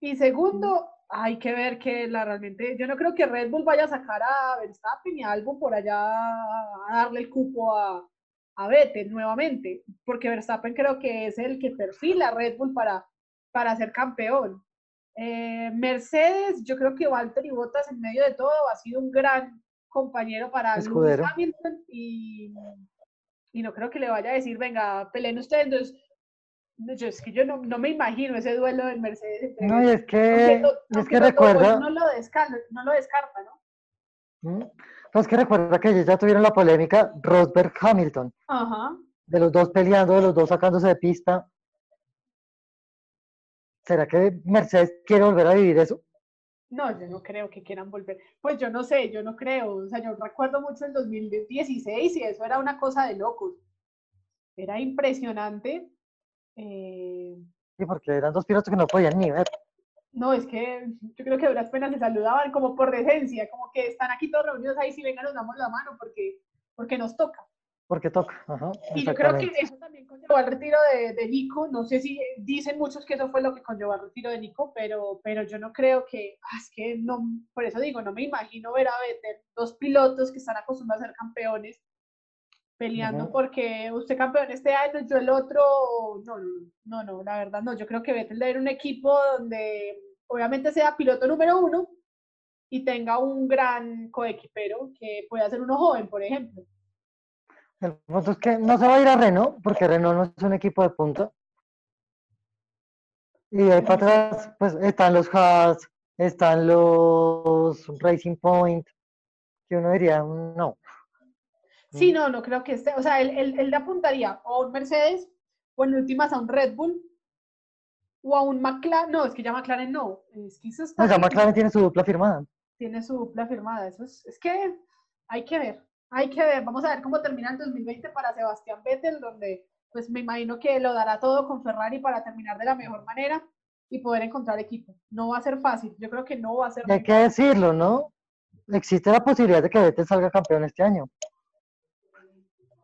Y segundo, hay que ver que la realmente, yo no creo que Red Bull vaya a sacar a Verstappen y a Albon por allá a darle el cupo a, a Vettel nuevamente, porque Verstappen creo que es el que perfila a Red Bull para, para ser campeón. Eh, Mercedes, yo creo que Valtteri Bottas en medio de todo ha sido un gran compañero para Lewis Hamilton y, y, no creo que le vaya a decir, venga, peleen ustedes. Entonces, yo, es que yo no, no, me imagino ese duelo en Mercedes. no, y es que, es que recuerda. No lo, descarta, no lo descarta, ¿no? ¿Mm? Que recuerda que ya tuvieron la polémica Rosberg-Hamilton. Ajá. De los dos peleando, de los dos sacándose de pista. ¿Será que Mercedes quiere volver a vivir eso? No, yo no creo que quieran volver. Pues yo no sé, yo no creo. O sea, yo recuerdo mucho el 2016 y eso era una cosa de locos. Era impresionante. Eh... Sí, porque eran dos pilotos que no podían ni ver. No, es que yo creo que a duras penas se saludaban como por decencia, como que están aquí todos reunidos ahí, si vengan nos damos la mano porque, porque nos toca porque toca. Ajá, y yo creo que eso también conllevó al retiro de, de, Nico. No sé si dicen muchos que eso fue lo que conllevó al retiro de Nico, pero, pero yo no creo que, ah, es que no, por eso digo, no me imagino ver a Vettel, dos pilotos que están acostumbrados a ser campeones, peleando porque usted campeón este año, yo el otro, no, no, no, la verdad no. Yo creo que Vettel debe ir un equipo donde obviamente sea piloto número uno y tenga un gran coequipero que pueda ser uno joven, por ejemplo. El punto es que no se va a ir a Renault, porque Renault no es un equipo de punta. Y ahí para atrás, pues están los Haas, están los Racing Point, que uno diría, no. Sí, no, no creo que esté. O sea, él, él, le apuntaría o a un Mercedes, o en últimas a un Red Bull, o a un McLaren. No, es que ya McLaren no. Es que eso está. No, ya McLaren tiene su dupla firmada. Tiene su dupla firmada. Eso es, es que hay que ver. Hay que ver, vamos a ver cómo termina el 2020 para Sebastián Vettel, donde pues me imagino que lo dará todo con Ferrari para terminar de la mejor manera y poder encontrar equipo. No va a ser fácil, yo creo que no va a ser. Hay que decirlo, ¿no? Existe la posibilidad de que Vettel salga campeón este año.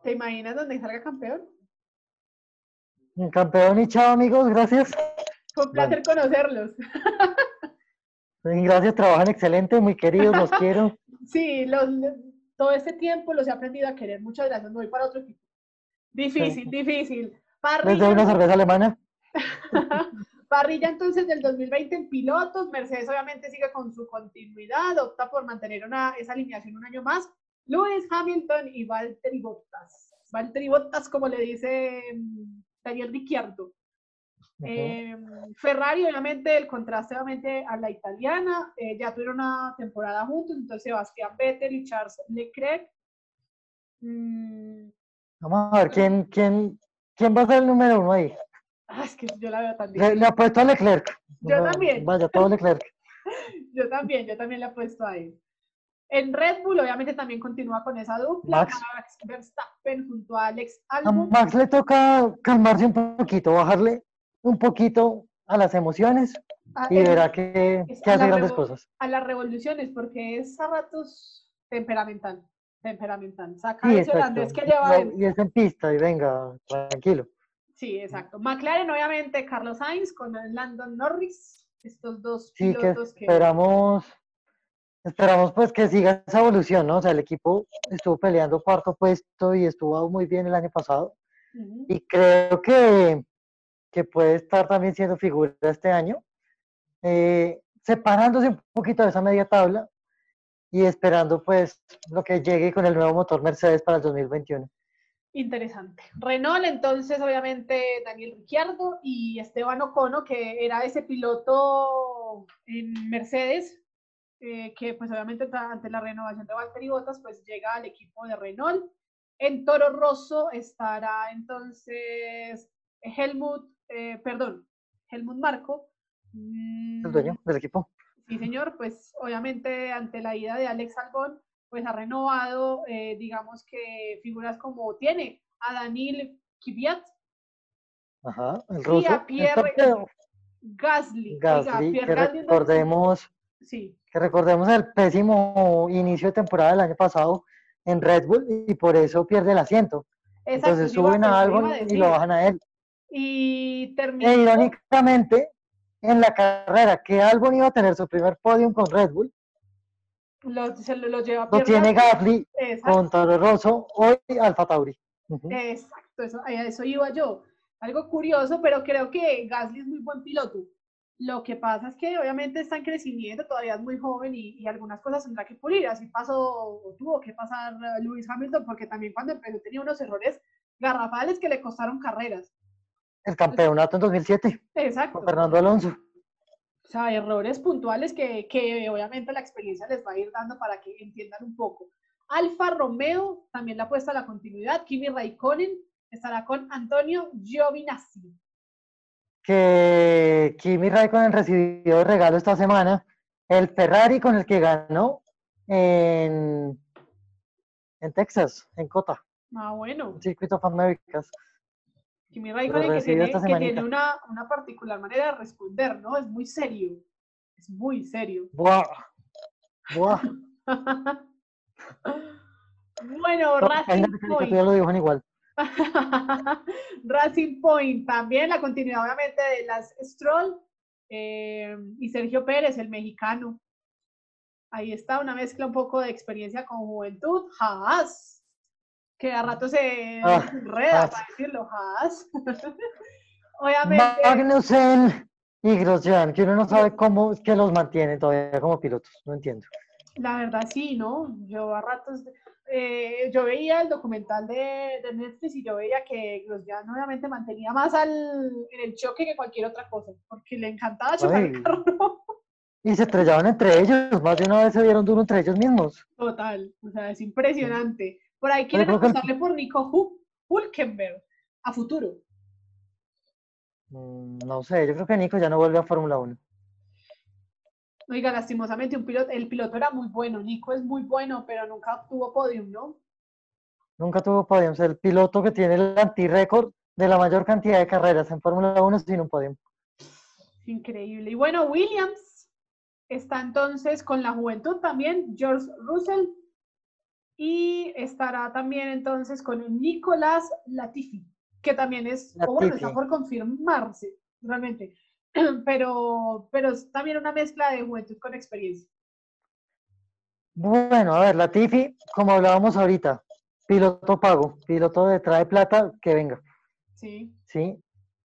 ¿Te imaginas dónde salga campeón? Campeón y chao amigos, gracias. Fue un placer conocerlos. Gracias, trabajan excelente, muy queridos, los [LAUGHS] quiero. Sí, los, todo este tiempo los he aprendido a querer. Muchas gracias, me voy para otro equipo. Difícil, difícil. Parrilla. una cerveza alemana? [LAUGHS] Parrilla entonces del 2020 en pilotos. Mercedes obviamente sigue con su continuidad, opta por mantener una, esa alineación un año más. Lewis Hamilton y Valtteri Bottas. Valtteri Bottas, como le dice mm, Daniel Ricciardo. Eh, Ferrari, obviamente, el contraste obviamente a la italiana, eh, ya tuvieron una temporada juntos, entonces Sebastián Vettel y Charles Leclerc. Mm. Vamos a ver, ¿quién, quién, ¿quién va a ser el número uno ahí? Ah, es que yo la veo también. Le, le apuesto a Leclerc. [LAUGHS] Yo también. Vaya, todo Leclerc. [LAUGHS] yo también, yo también le apuesto ahí. En Red Bull, obviamente, también continúa con esa dupla. Max, Verstappen junto a Alex Albon. A Max le toca calmarse un poquito, bajarle un poquito a las emociones ah, y verá que, hace grandes cosas. A las revoluciones, porque es a ratos temperamental. Temperamental. Saca sí, holandés que lleva. y es en pista, y venga, tranquilo. Sí, exacto. McLaren, obviamente, Carlos Sainz con Landon Norris. Estos dos pilotos que, esperamos. Esperamos pues que siga esa evolución, ¿no? O sea, el equipo estuvo peleando cuarto puesto y estuvo muy bien el año pasado. Y creo que, que, puede estar también siendo figura este año, eh, separándose un poquito de esa media tabla y esperando pues lo que llegue con el nuevo motor Mercedes para el 2021. Interesante. Renault, entonces, obviamente, Daniel Ricciardo y Esteban Ocono, que era ese piloto en Mercedes eh, que pues obviamente ante la renovación de Valtteri Bottas, pues llega al equipo de Renault. En Toro Rosso estará entonces Helmut, eh, perdón, Helmut Marco. El dueño del equipo. Sí, señor, pues obviamente ante la ida de Alex Albon, pues ha renovado, eh, digamos que figuras como tiene a Daniel Kvyat. Ajá, el ruso. Y a Pierre Gasly. Gasly, que recordemos que recordemos el pésimo inicio de temporada del año pasado en Red Bull y por eso pierde el asiento. Entonces suben a algo y lo bajan a él. Y termina. E irónicamente, en la carrera que Albon iba a tener su primer podium con Red Bull, lo, se lo, lleva lo tiene Gasly con Toro Rosso, hoy Alfa Tauri. Exacto, eso, a eso iba yo. Algo curioso, pero creo que Gasly es muy buen piloto. Lo que pasa es que obviamente está en crecimiento, todavía es muy joven y, algunas cosas tendrá que pulir. Así pasó o tuvo que pasar eh, Lewis Hamilton, porque también cuando empezó tenía unos errores garrafales que le costaron carreras. El campeonato en 2007. Exacto. Con Fernando Alonso. O sea, errores puntuales que, que obviamente la experiencia les va a ir dando para que entiendan un poco. Alfa Romeo también le apuesta a la continuidad. Kimi Raikkonen estará con Antonio Giovinazzi que Kimi Raikkonen recibió de regalo esta semana el Ferrari con el que ganó en, en Texas, en Cota. Ah, bueno. Circuito of Americas. Kimi Raikkonen que tiene, que tiene una, una, particular manera de responder, ¿no? Es muy serio. Es muy serio. Buah. Buah. bueno, Racing Point. Ya lo dibujan igual. [LAUGHS] Racing Point, también la continuidad obviamente de las Stroll eh, y Sergio Pérez, el mexicano. Ahí está una mezcla un poco de experiencia con juventud. Haas, que a rato se ah, enreda para decirlo, Haas. [LAUGHS] obviamente. Magnussen y Grosjean, que uno no sabe cómo es que los mantiene todavía como pilotos, no entiendo. La verdad sí, ¿no? Yo a ratos eh, yo veía el documental de, de, Netflix y yo veía que Grosjean obviamente mantenía más al, en el choque que cualquier otra cosa, porque le encantaba chocar el carro. [LAUGHS] Y se estrellaban entre ellos, más de una vez se vieron duro entre ellos mismos. Total, o sea, es impresionante. Por ahí quieren apostarle por Nico Hulkenberg a futuro. Mm, no sé, yo creo que Nico ya no vuelve a Fórmula 1. Oiga, lastimosamente un piloto, el piloto era muy bueno, Nico es muy bueno, pero nunca tuvo podium, ¿no? Nunca tuvo podium, es el piloto que tiene el anti-récord de la mayor cantidad de carreras en Fórmula 1 sin un podium. Increíble. Y bueno, Williams está entonces con la juventud también, George Russell, y estará también entonces con Nicolás Latifi, que también es, o bueno, está por confirmarse, realmente. [CLEARS THROAT] pero, pero es también una mezcla de juventud con experiencia. Bueno, a ver, la Tifi, como hablábamos ahorita, piloto pago, piloto de trae plata, que venga. Sí. Sí.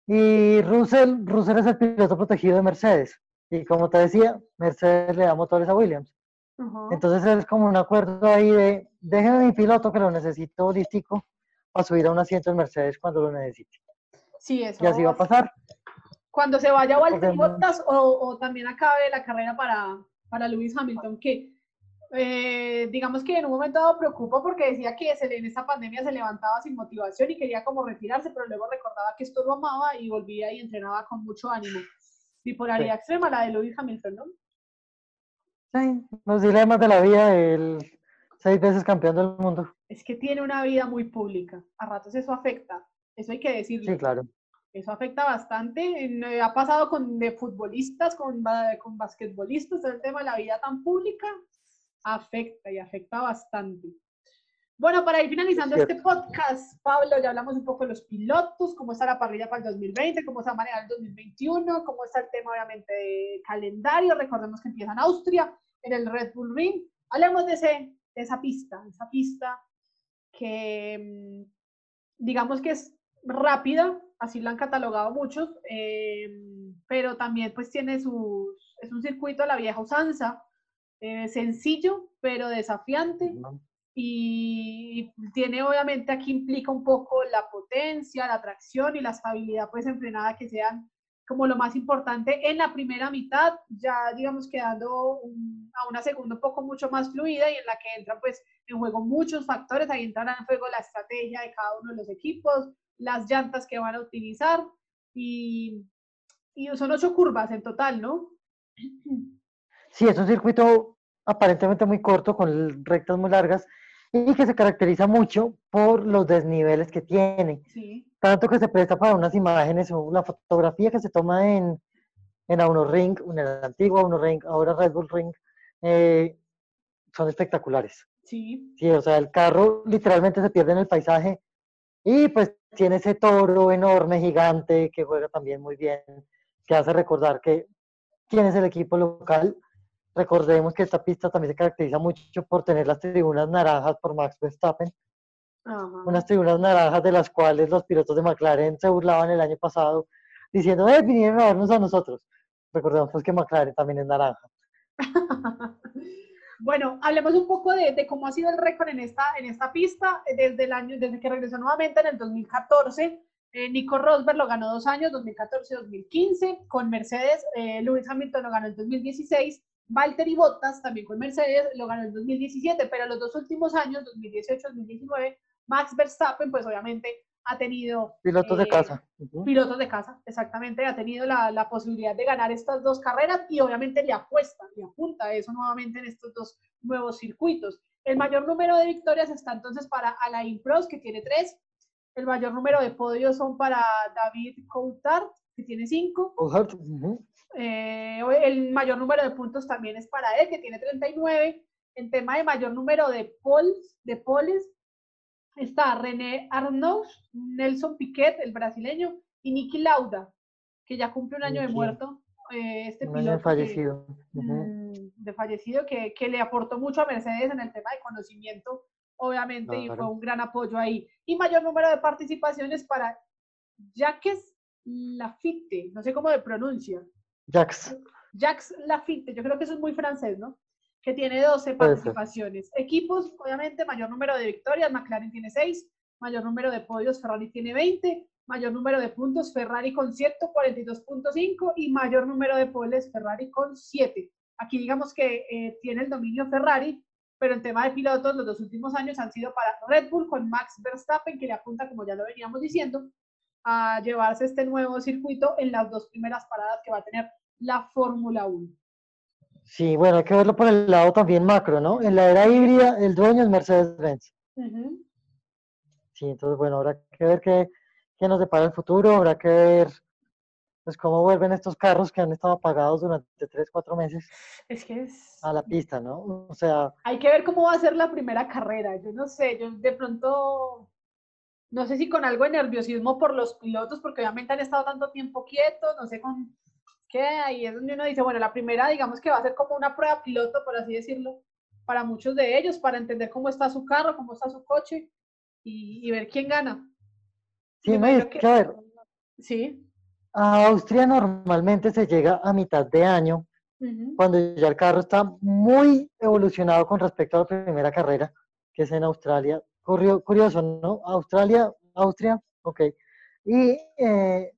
Y Russell, Russell es el piloto protegido de Mercedes. Y como te decía, Mercedes le da motores a Williams. Entonces es como un acuerdo ahí de, déjenme mi piloto que lo necesito listico para subir a un asiento en Mercedes cuando lo necesite. Sí, eso. Y así va a pasar. Cuando se vaya Walter Bottas o, o, también acabe la carrera para, para Lewis Hamilton, que eh, digamos que en un momento dado preocupa porque decía que se, en esta pandemia se levantaba sin motivación y quería como retirarse, pero luego recordaba que esto lo amaba y volvía y entrenaba con mucho ánimo. Bipolaridad extrema, la de Lewis Hamilton, ¿no? Sí, los dilemas de la vida, el seis veces campeón del mundo. Es que tiene una vida muy pública, a ratos eso afecta, eso hay que decirlo. Sí, claro. Eso afecta bastante. Eh, ha pasado con de futbolistas, con, con basquetbolistas, el tema de la vida tan pública afecta y afecta bastante. Bueno, para ir finalizando este podcast, Pablo, ya hablamos un poco de los pilotos, cómo está la parrilla para el 2020, cómo se va a manejar el 2021, cómo está el tema, obviamente, de calendario. Recordemos que empieza en Austria, en el Red Bull Ring. Hablemos de, ese, de esa pista, esa pista que, mm, digamos que es rápida, así la han catalogado muchos, eh, pero también pues tiene sus, es un circuito a la vieja usanza, eh, sencillo, pero desafiante. Y tiene obviamente aquí implica un poco la potencia, la tracción y la estabilidad pues enfrenada que sean como lo más importante en la primera mitad, ya digamos quedando a una segunda un poco mucho más fluida y en la que entran pues en juego muchos factores, ahí entrará en juego la estrategia de cada uno de los equipos, las llantas que van a utilizar y, y son ocho curvas en total, ¿no? Sí, es un circuito aparentemente muy corto, con rectas muy largas, y que se caracteriza mucho por los desniveles que tiene. Tanto que se presta para unas imágenes o la fotografía que se toma en, en Auno Ring, en el antiguo Auno Ring, ahora Red Bull Ring, eh, son espectaculares. Sí. Sí, o sea, el carro literalmente se pierde en el paisaje y pues tiene ese toro enorme, gigante, que juega también muy bien, que hace recordar que quién es el equipo local. Recordemos que esta pista también se caracteriza mucho por tener las tribunas naranjas por Max Verstappen. Unas tribunas naranjas de las cuales los pilotos de McLaren se burlaban el año pasado diciendo, eh, vinieron a vernos a nosotros. Recordemos pues, que McLaren también es naranja. [LAUGHS] bueno, hablemos un poco de, cómo ha sido el récord en esta, en esta pista desde el año, desde que regresó nuevamente en el 2014 eh, Nico Rosberg lo ganó dos años, 2014-2015. Con Mercedes, eh, Lewis Hamilton lo ganó en 2016. Valtteri Bottas, también con Mercedes, lo ganó en 2017. Pero los dos últimos años, 2018-2019, Max Verstappen, pues obviamente ha tenido... Pilotos de eh, casa. Pilotos de casa, exactamente. Ha tenido la, la, posibilidad de ganar estas dos carreras y obviamente le apuesta, le apunta eso nuevamente en estos dos nuevos circuitos. El mayor número de victorias está entonces para Alain Prost, que tiene tres, el mayor número de podios son para David Coulthard, que tiene cinco. Eh, el mayor número de puntos también es para él, que tiene 39. En tema de mayor número de poles, de poles está René Arnaud, Nelson Piquet, el brasileño, y Niki Lauda, que ya cumple un año de muerto. Eh, este un piloto fallecido. Mm, de fallecido que, que, le aportó mucho a Mercedes en el tema de conocimiento obviamente, y fue un gran apoyo ahí. Y mayor número de participaciones para Jacques Lafitte, no sé cómo de pronuncia. Jacques. Jacques Lafitte, yo creo que eso es muy francés, ¿no? Que tiene 12 participaciones. Equipos, obviamente, mayor número de victorias, McLaren tiene 6, mayor número de podios, Ferrari tiene 20, mayor número de puntos, Ferrari con 142.5 y mayor número de poles, Ferrari con 7. Aquí digamos que eh, tiene el dominio Ferrari, pero en tema de pilotos, los dos últimos años han sido para Red Bull con Max Verstappen, que le apunta, como ya lo veníamos diciendo, a llevarse este nuevo circuito en las dos primeras paradas que va a tener la Fórmula 1. Sí, bueno, hay que verlo por el lado también macro, ¿no? En la era híbrida, el dueño es Mercedes-Benz. Sí, entonces, bueno, habrá que ver qué, qué nos depara el futuro, habrá que ver pues cómo vuelven estos carros que han estado apagados durante tres, cuatro meses. Es que es... A la pista, ¿no? O sea... Hay que ver cómo va a ser la primera carrera. Yo no sé, yo de pronto, no sé si con algo de nerviosismo por los pilotos, porque obviamente han estado tanto tiempo quietos, no sé con qué, ahí es donde uno dice, bueno, la primera digamos que va a ser como una prueba piloto, por así decirlo, para muchos de ellos, para entender cómo está su carro, cómo está su coche y, ver quién gana. Sí, me que, ver. Sí. A Austria normalmente se llega a mitad de año, cuando ya el carro está muy evolucionado con respecto a la primera carrera, que es en Australia. Curioso, ¿no? Australia, Austria, ok. Y eh,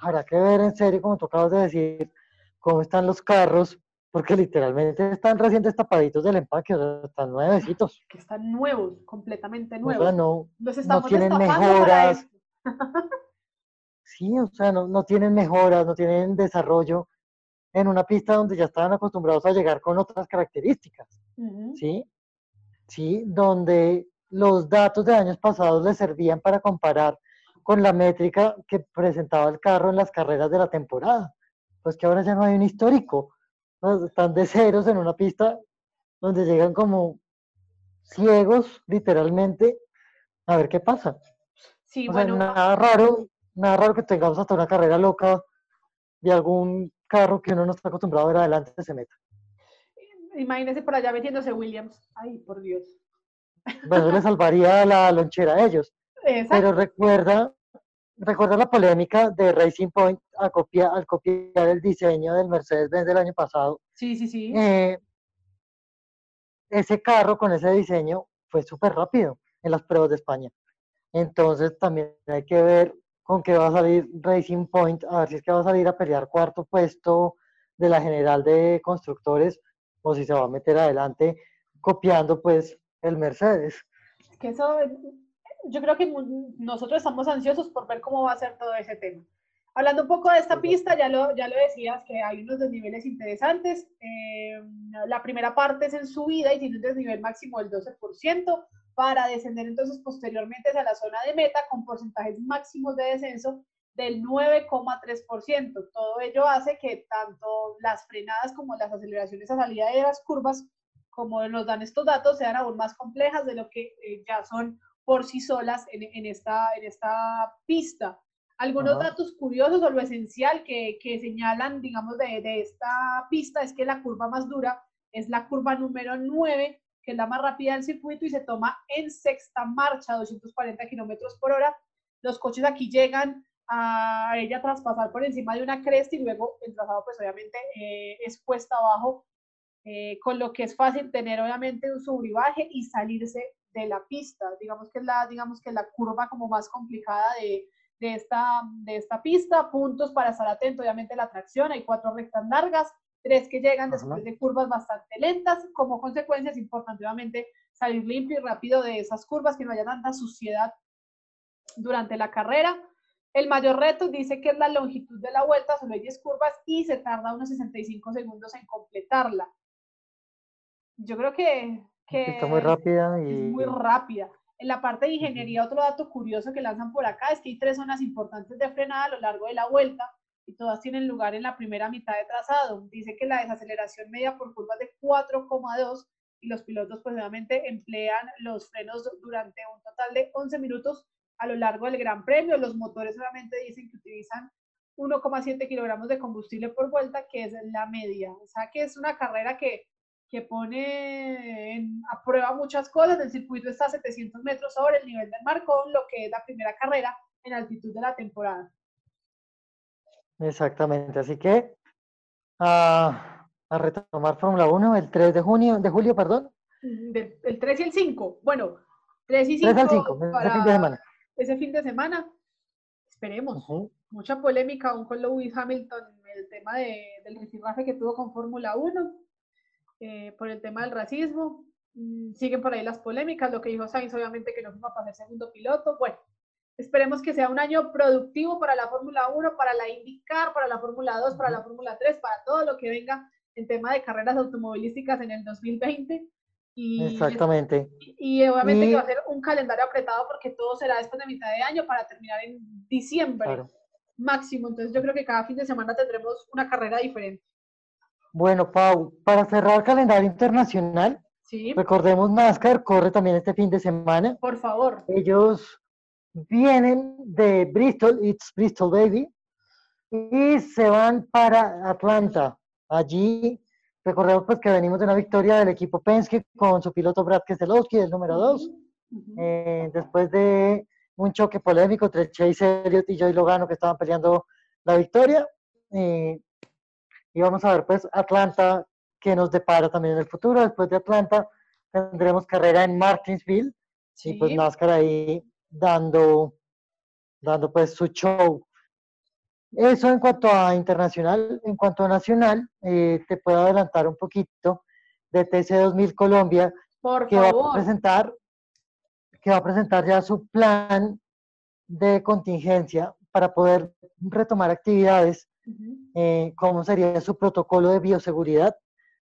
habrá que ver en serio, como tú acabas de decir, cómo están los carros, porque literalmente están recién destapaditos del empaque, o sea, están nuevecitos. Que están nuevos, completamente O nuevos. sea, no, no tienen mejoras, [LAUGHS] sí, o sea, no, no tienen mejoras, no tienen desarrollo en una pista donde ya estaban acostumbrados a llegar con otras características. ¿sí? ¿sí? Donde los datos de años pasados les servían para comparar con la métrica que presentaba el carro en las carreras de la temporada. Pues que ahora ya no hay un histórico. ¿no? Están de ceros en una pista donde llegan como ciegos, literalmente, a ver qué pasa. Sí, O sea, bueno, nada raro, nada raro que tengamos hasta una carrera loca de algún carro que uno no está acostumbrado a ver adelante se meta. imagínense por allá metiéndose Williams. Ay, por Dios. Bueno, eso le salvaría la lonchera a ellos. Exacto. Pero recuerda, recuerda la polémica de Racing Point a copia- al copiar el diseño del Mercedes-Benz del año pasado. Sí, sí, sí. Eh, ese carro con ese diseño fue súper rápido en las pruebas de España. Entonces también hay que ver con qué va a salir Racing Point, a ver si es que va a salir a pelear cuarto puesto de la general de constructores o si se va a meter adelante copiando pues el Mercedes. Es que eso, yo creo que nosotros estamos ansiosos por ver cómo va a ser todo ese tema. Hablando un poco de esta pista, ya lo, ya lo decías, que hay unos desniveles interesantes. Eh, la primera parte es en subida y tiene un desnivel máximo del 12% para descender entonces posteriormente hacia la zona de meta con porcentajes máximos de descenso del 9,3%. Todo ello hace que tanto las frenadas como las aceleraciones a salida de las curvas, como nos dan estos datos, sean aún más complejas de lo que eh, ya son por sí solas en, en esta, en esta pista. Algunos Ajá. datos curiosos o lo esencial que, que señalan, digamos, de, de esta pista es que la curva más dura es la curva número 9, que es la más rápida del circuito y se toma en sexta marcha, 240 kilómetros por hora. Los coches aquí llegan a ella tras pasar por encima de una cresta y luego el trazado, pues obviamente, eh, es cuesta abajo, eh, con lo que es fácil tener obviamente un subivaje y salirse de la pista. Digamos que es la, digamos que es la curva como más complicada de, de, esta, de esta pista. Puntos para estar atento, obviamente la tracción, hay cuatro rectas largas, tres que llegan Ajá. después de curvas bastante lentas. Como consecuencia es importante obviamente salir limpio y rápido de esas curvas, que no haya tanta suciedad durante la carrera. El mayor reto dice que es la longitud de la vuelta, solo hay 10 curvas y se tarda unos 65 segundos en completarla. Yo creo que, que Está muy rápida es y muy rápida. En la parte de ingeniería, otro dato curioso que lanzan por acá es que hay tres zonas importantes de frenada a lo largo de la vuelta y todas tienen lugar en la primera mitad de trazado. Dice que la desaceleración media por curva es de 4,2 y los pilotos pues obviamente emplean los frenos durante un total de 11 minutos a lo largo del Gran Premio. Los motores obviamente dicen que utilizan 1,7 kilogramos de combustible por vuelta, que es la media. O sea que es una carrera que, que pone en- a prueba muchas cosas. El circuito está a 700 metros sobre el nivel del mar, con lo que es la primera carrera en altitud de la temporada. Exactamente, así que a, a retomar Fórmula 1 el 3 de junio, de julio, perdón, Mm, del- el 3 y el 5. Bueno, 3 y 3 5 al 5, ese para fin de semana. ese fin de semana. Esperemos. Ujú. mucha polémica aún con Lewis Hamilton, el tema de, del rifirrafe que tuvo con Fórmula 1, eh, por el tema del racismo. Mm, siguen por ahí las polémicas, lo que dijo Sainz, obviamente que no fue para ser segundo piloto. Bueno, esperemos que sea un año productivo para la Fórmula 1, para la IndyCar, para la Fórmula 2, para la Fórmula 3, para todo lo que venga en tema de carreras automovilísticas en el 2020. Y, Exactamente. y obviamente que Y- va a ser un calendario apretado porque todo será después de mitad de año para terminar en diciembre Claro. máximo. Entonces yo creo que cada fin de semana tendremos una carrera diferente. Bueno, Pau, para cerrar calendario internacional, Sí, recordemos NASCAR corre también este fin de semana. por favor. Ellos vienen de Bristol, it's Bristol Baby, y se van para Atlanta. Allí, recordemos pues que venimos de una victoria del equipo Penske con su piloto Brad Keselowski, el número 2. Ujú, ujú. eh, después de un choque polémico entre Chase Elliott y Joey Logano que estaban peleando la victoria. eh, y vamos a ver pues Atlanta que nos depara también en el futuro. Después de Atlanta tendremos carrera en Martinsville y pues Sí. NASCAR ahí dando, dando pues su show. Eso en cuanto a internacional, en cuanto a nacional, eh, te puedo adelantar un poquito de TC 2000 Colombia, Por que va a favor. presentar, que va a presentar ya su plan de contingencia para poder retomar actividades, Ujú. eh, cómo sería su protocolo de bioseguridad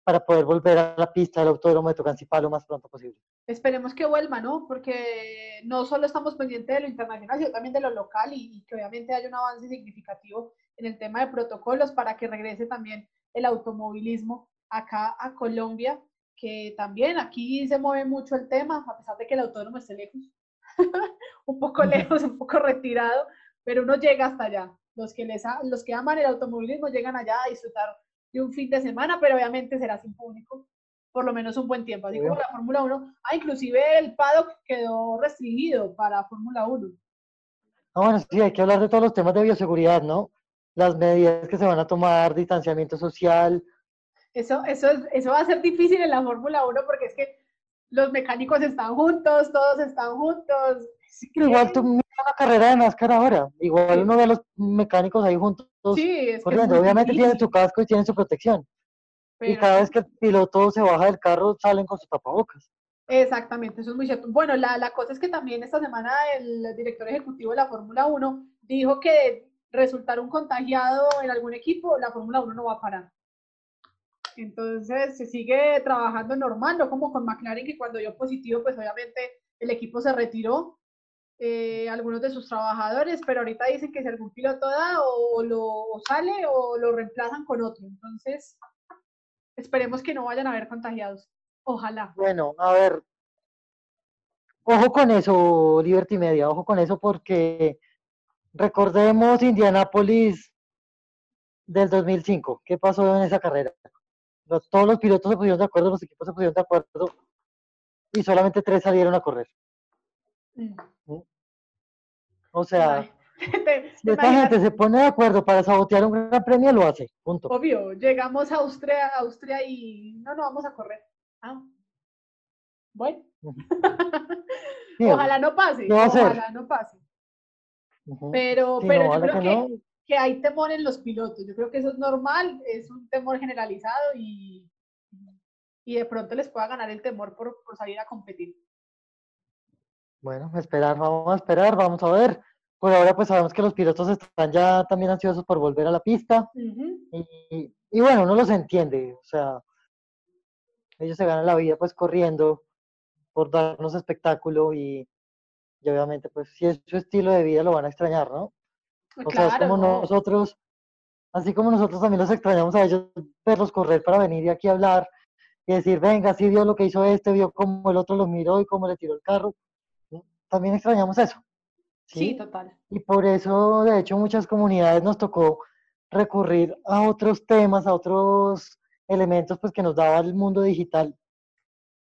para poder volver a la pista del autódromo de Tocancipá lo más pronto posible. Esperemos que vuelva, ¿no? Porque no solo estamos pendientes de lo internacional, sino también de lo local y, y que obviamente haya un avance significativo en el tema de protocolos para que regrese también el automovilismo acá a Colombia, que también aquí se mueve mucho el tema, a pesar de que el autódromo esté lejos, [LAUGHS] un poco lejos, un poco retirado, pero uno llega hasta allá. Los que, les a- los que aman el automovilismo llegan allá a disfrutar de un fin de semana, pero obviamente será sin público, por lo menos un buen tiempo, así como la Fórmula 1. Ah, inclusive el paddock quedó restringido para Fórmula 1. Ah, bueno, sí, hay que hablar de todos los temas de bioseguridad, ¿no? Las medidas que se van a tomar, distanciamiento social, Eso, eso, es- eso va a ser difícil en la Fórmula 1 porque es que los mecánicos están juntos, todos están juntos. Pero igual tú mira la carrera de NASCAR ahora. Igual Sí. uno ve a los mecánicos ahí juntos Sí, es corriendo. Obviamente tienen su casco y tienen su protección. Y pero cada sí. vez que el piloto se baja del carro, salen con sus tapabocas. Exactamente, eso es muy cierto. Bueno, la, la cosa es que también esta semana el director ejecutivo de la Fórmula 1 dijo que resultar un contagiado en algún equipo, la Fórmula 1 no va a parar. Entonces se sigue trabajando normal, no como con McLaren, que cuando dio positivo, pues obviamente el equipo se retiró, eh, algunos de sus trabajadores, pero ahorita dicen que si algún piloto da o, lo sale o lo reemplazan con otro. Entonces, esperemos que no vayan a haber contagiados. Ojalá. Bueno, a ver. Ojo con eso, Liberty Media, ojo con eso porque recordemos Indianápolis del 2005. ¿Qué pasó en esa carrera? Los- todos los pilotos se pusieron de acuerdo, los equipos se pusieron de acuerdo y solamente tres salieron a correr. Mm. O sea, [LAUGHS] esta gente se pone de acuerdo para sabotear un gran premio, lo hace. Punto. obvio, llegamos a Austria, Austria y no, no vamos a correr. Ah. Bueno. [LAUGHS] Sí, ojalá no pase, ¿qué va a hacer? ojalá no pase. Pero, Sí, pero no, yo creo que que, no. que hay temor en los pilotos. Yo creo que eso es normal, es un temor generalizado y, y de pronto les pueda ganar el temor por, por salir a competir. Bueno, esperar, vamos a esperar, vamos a ver. Por ahora, pues sabemos que los pilotos están ya también ansiosos por volver a la pista. Y, y bueno, uno los entiende, o sea, ellos se ganan la vida pues corriendo por darnos espectáculo y, y obviamente pues si es su estilo de vida lo van a extrañar, ¿no? O sea, es como no. nosotros, así como nosotros también los extrañamos a ellos, verlos correr para venir y aquí a hablar y decir, venga, sí vio lo que hizo este, vio cómo el otro los miró y cómo le tiró el carro. También extrañamos eso. Sí, ¿sí? total. Y por eso, de hecho, muchas comunidades nos tocó recurrir a otros temas, a otros elementos pues, que nos daba el mundo digital,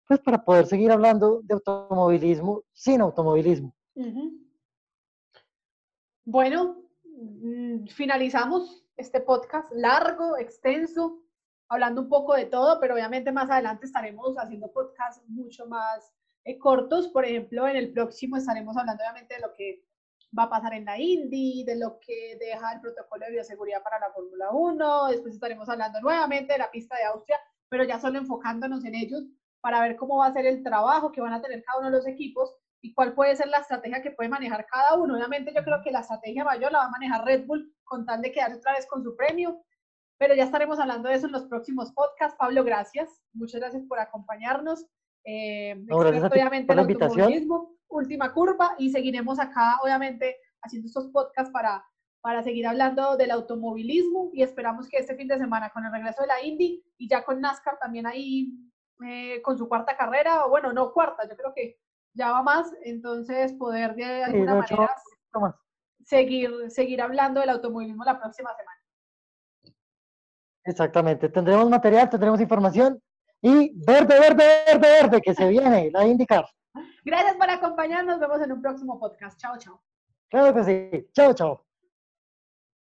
pues para poder seguir hablando de automovilismo sin automovilismo. Bueno, mm, finalizamos este podcast largo, extenso, hablando un poco de todo, pero obviamente más adelante estaremos haciendo podcasts mucho más eh, cortos. Por ejemplo, en el próximo estaremos hablando obviamente de lo que va a pasar en la Indy, de lo que deja el protocolo de bioseguridad para la Fórmula 1. Después estaremos hablando nuevamente de la pista de Austria, pero ya solo enfocándonos en ellos para ver cómo va a ser el trabajo que van a tener cada uno de los equipos y cuál puede ser la estrategia que puede manejar cada uno. Obviamente yo creo que la estrategia mayor la va a manejar Red Bull con tal de quedarse otra vez con su premio, pero ya estaremos hablando de eso en los próximos podcasts. Pablo, gracias. Muchas gracias por acompañarnos. Eh, No, gracias obviamente por la el invitación. automovilismo, última curva y seguiremos acá, obviamente, haciendo estos podcasts para, para seguir hablando del automovilismo y esperamos que este fin de semana con el regreso de la Indy y ya con NASCAR también ahí eh, con su cuarta carrera, o bueno, no cuarta, yo creo que ya va más, entonces poder de alguna manera seguir, seguir hablando del automovilismo la próxima semana. Exactamente, tendremos material, tendremos información y verde, verde, verde, verde, que se viene, la indicar. Gracias por acompañarnos, nos vemos en un próximo podcast. Chao, chao. Claro que sí. Chao, chao.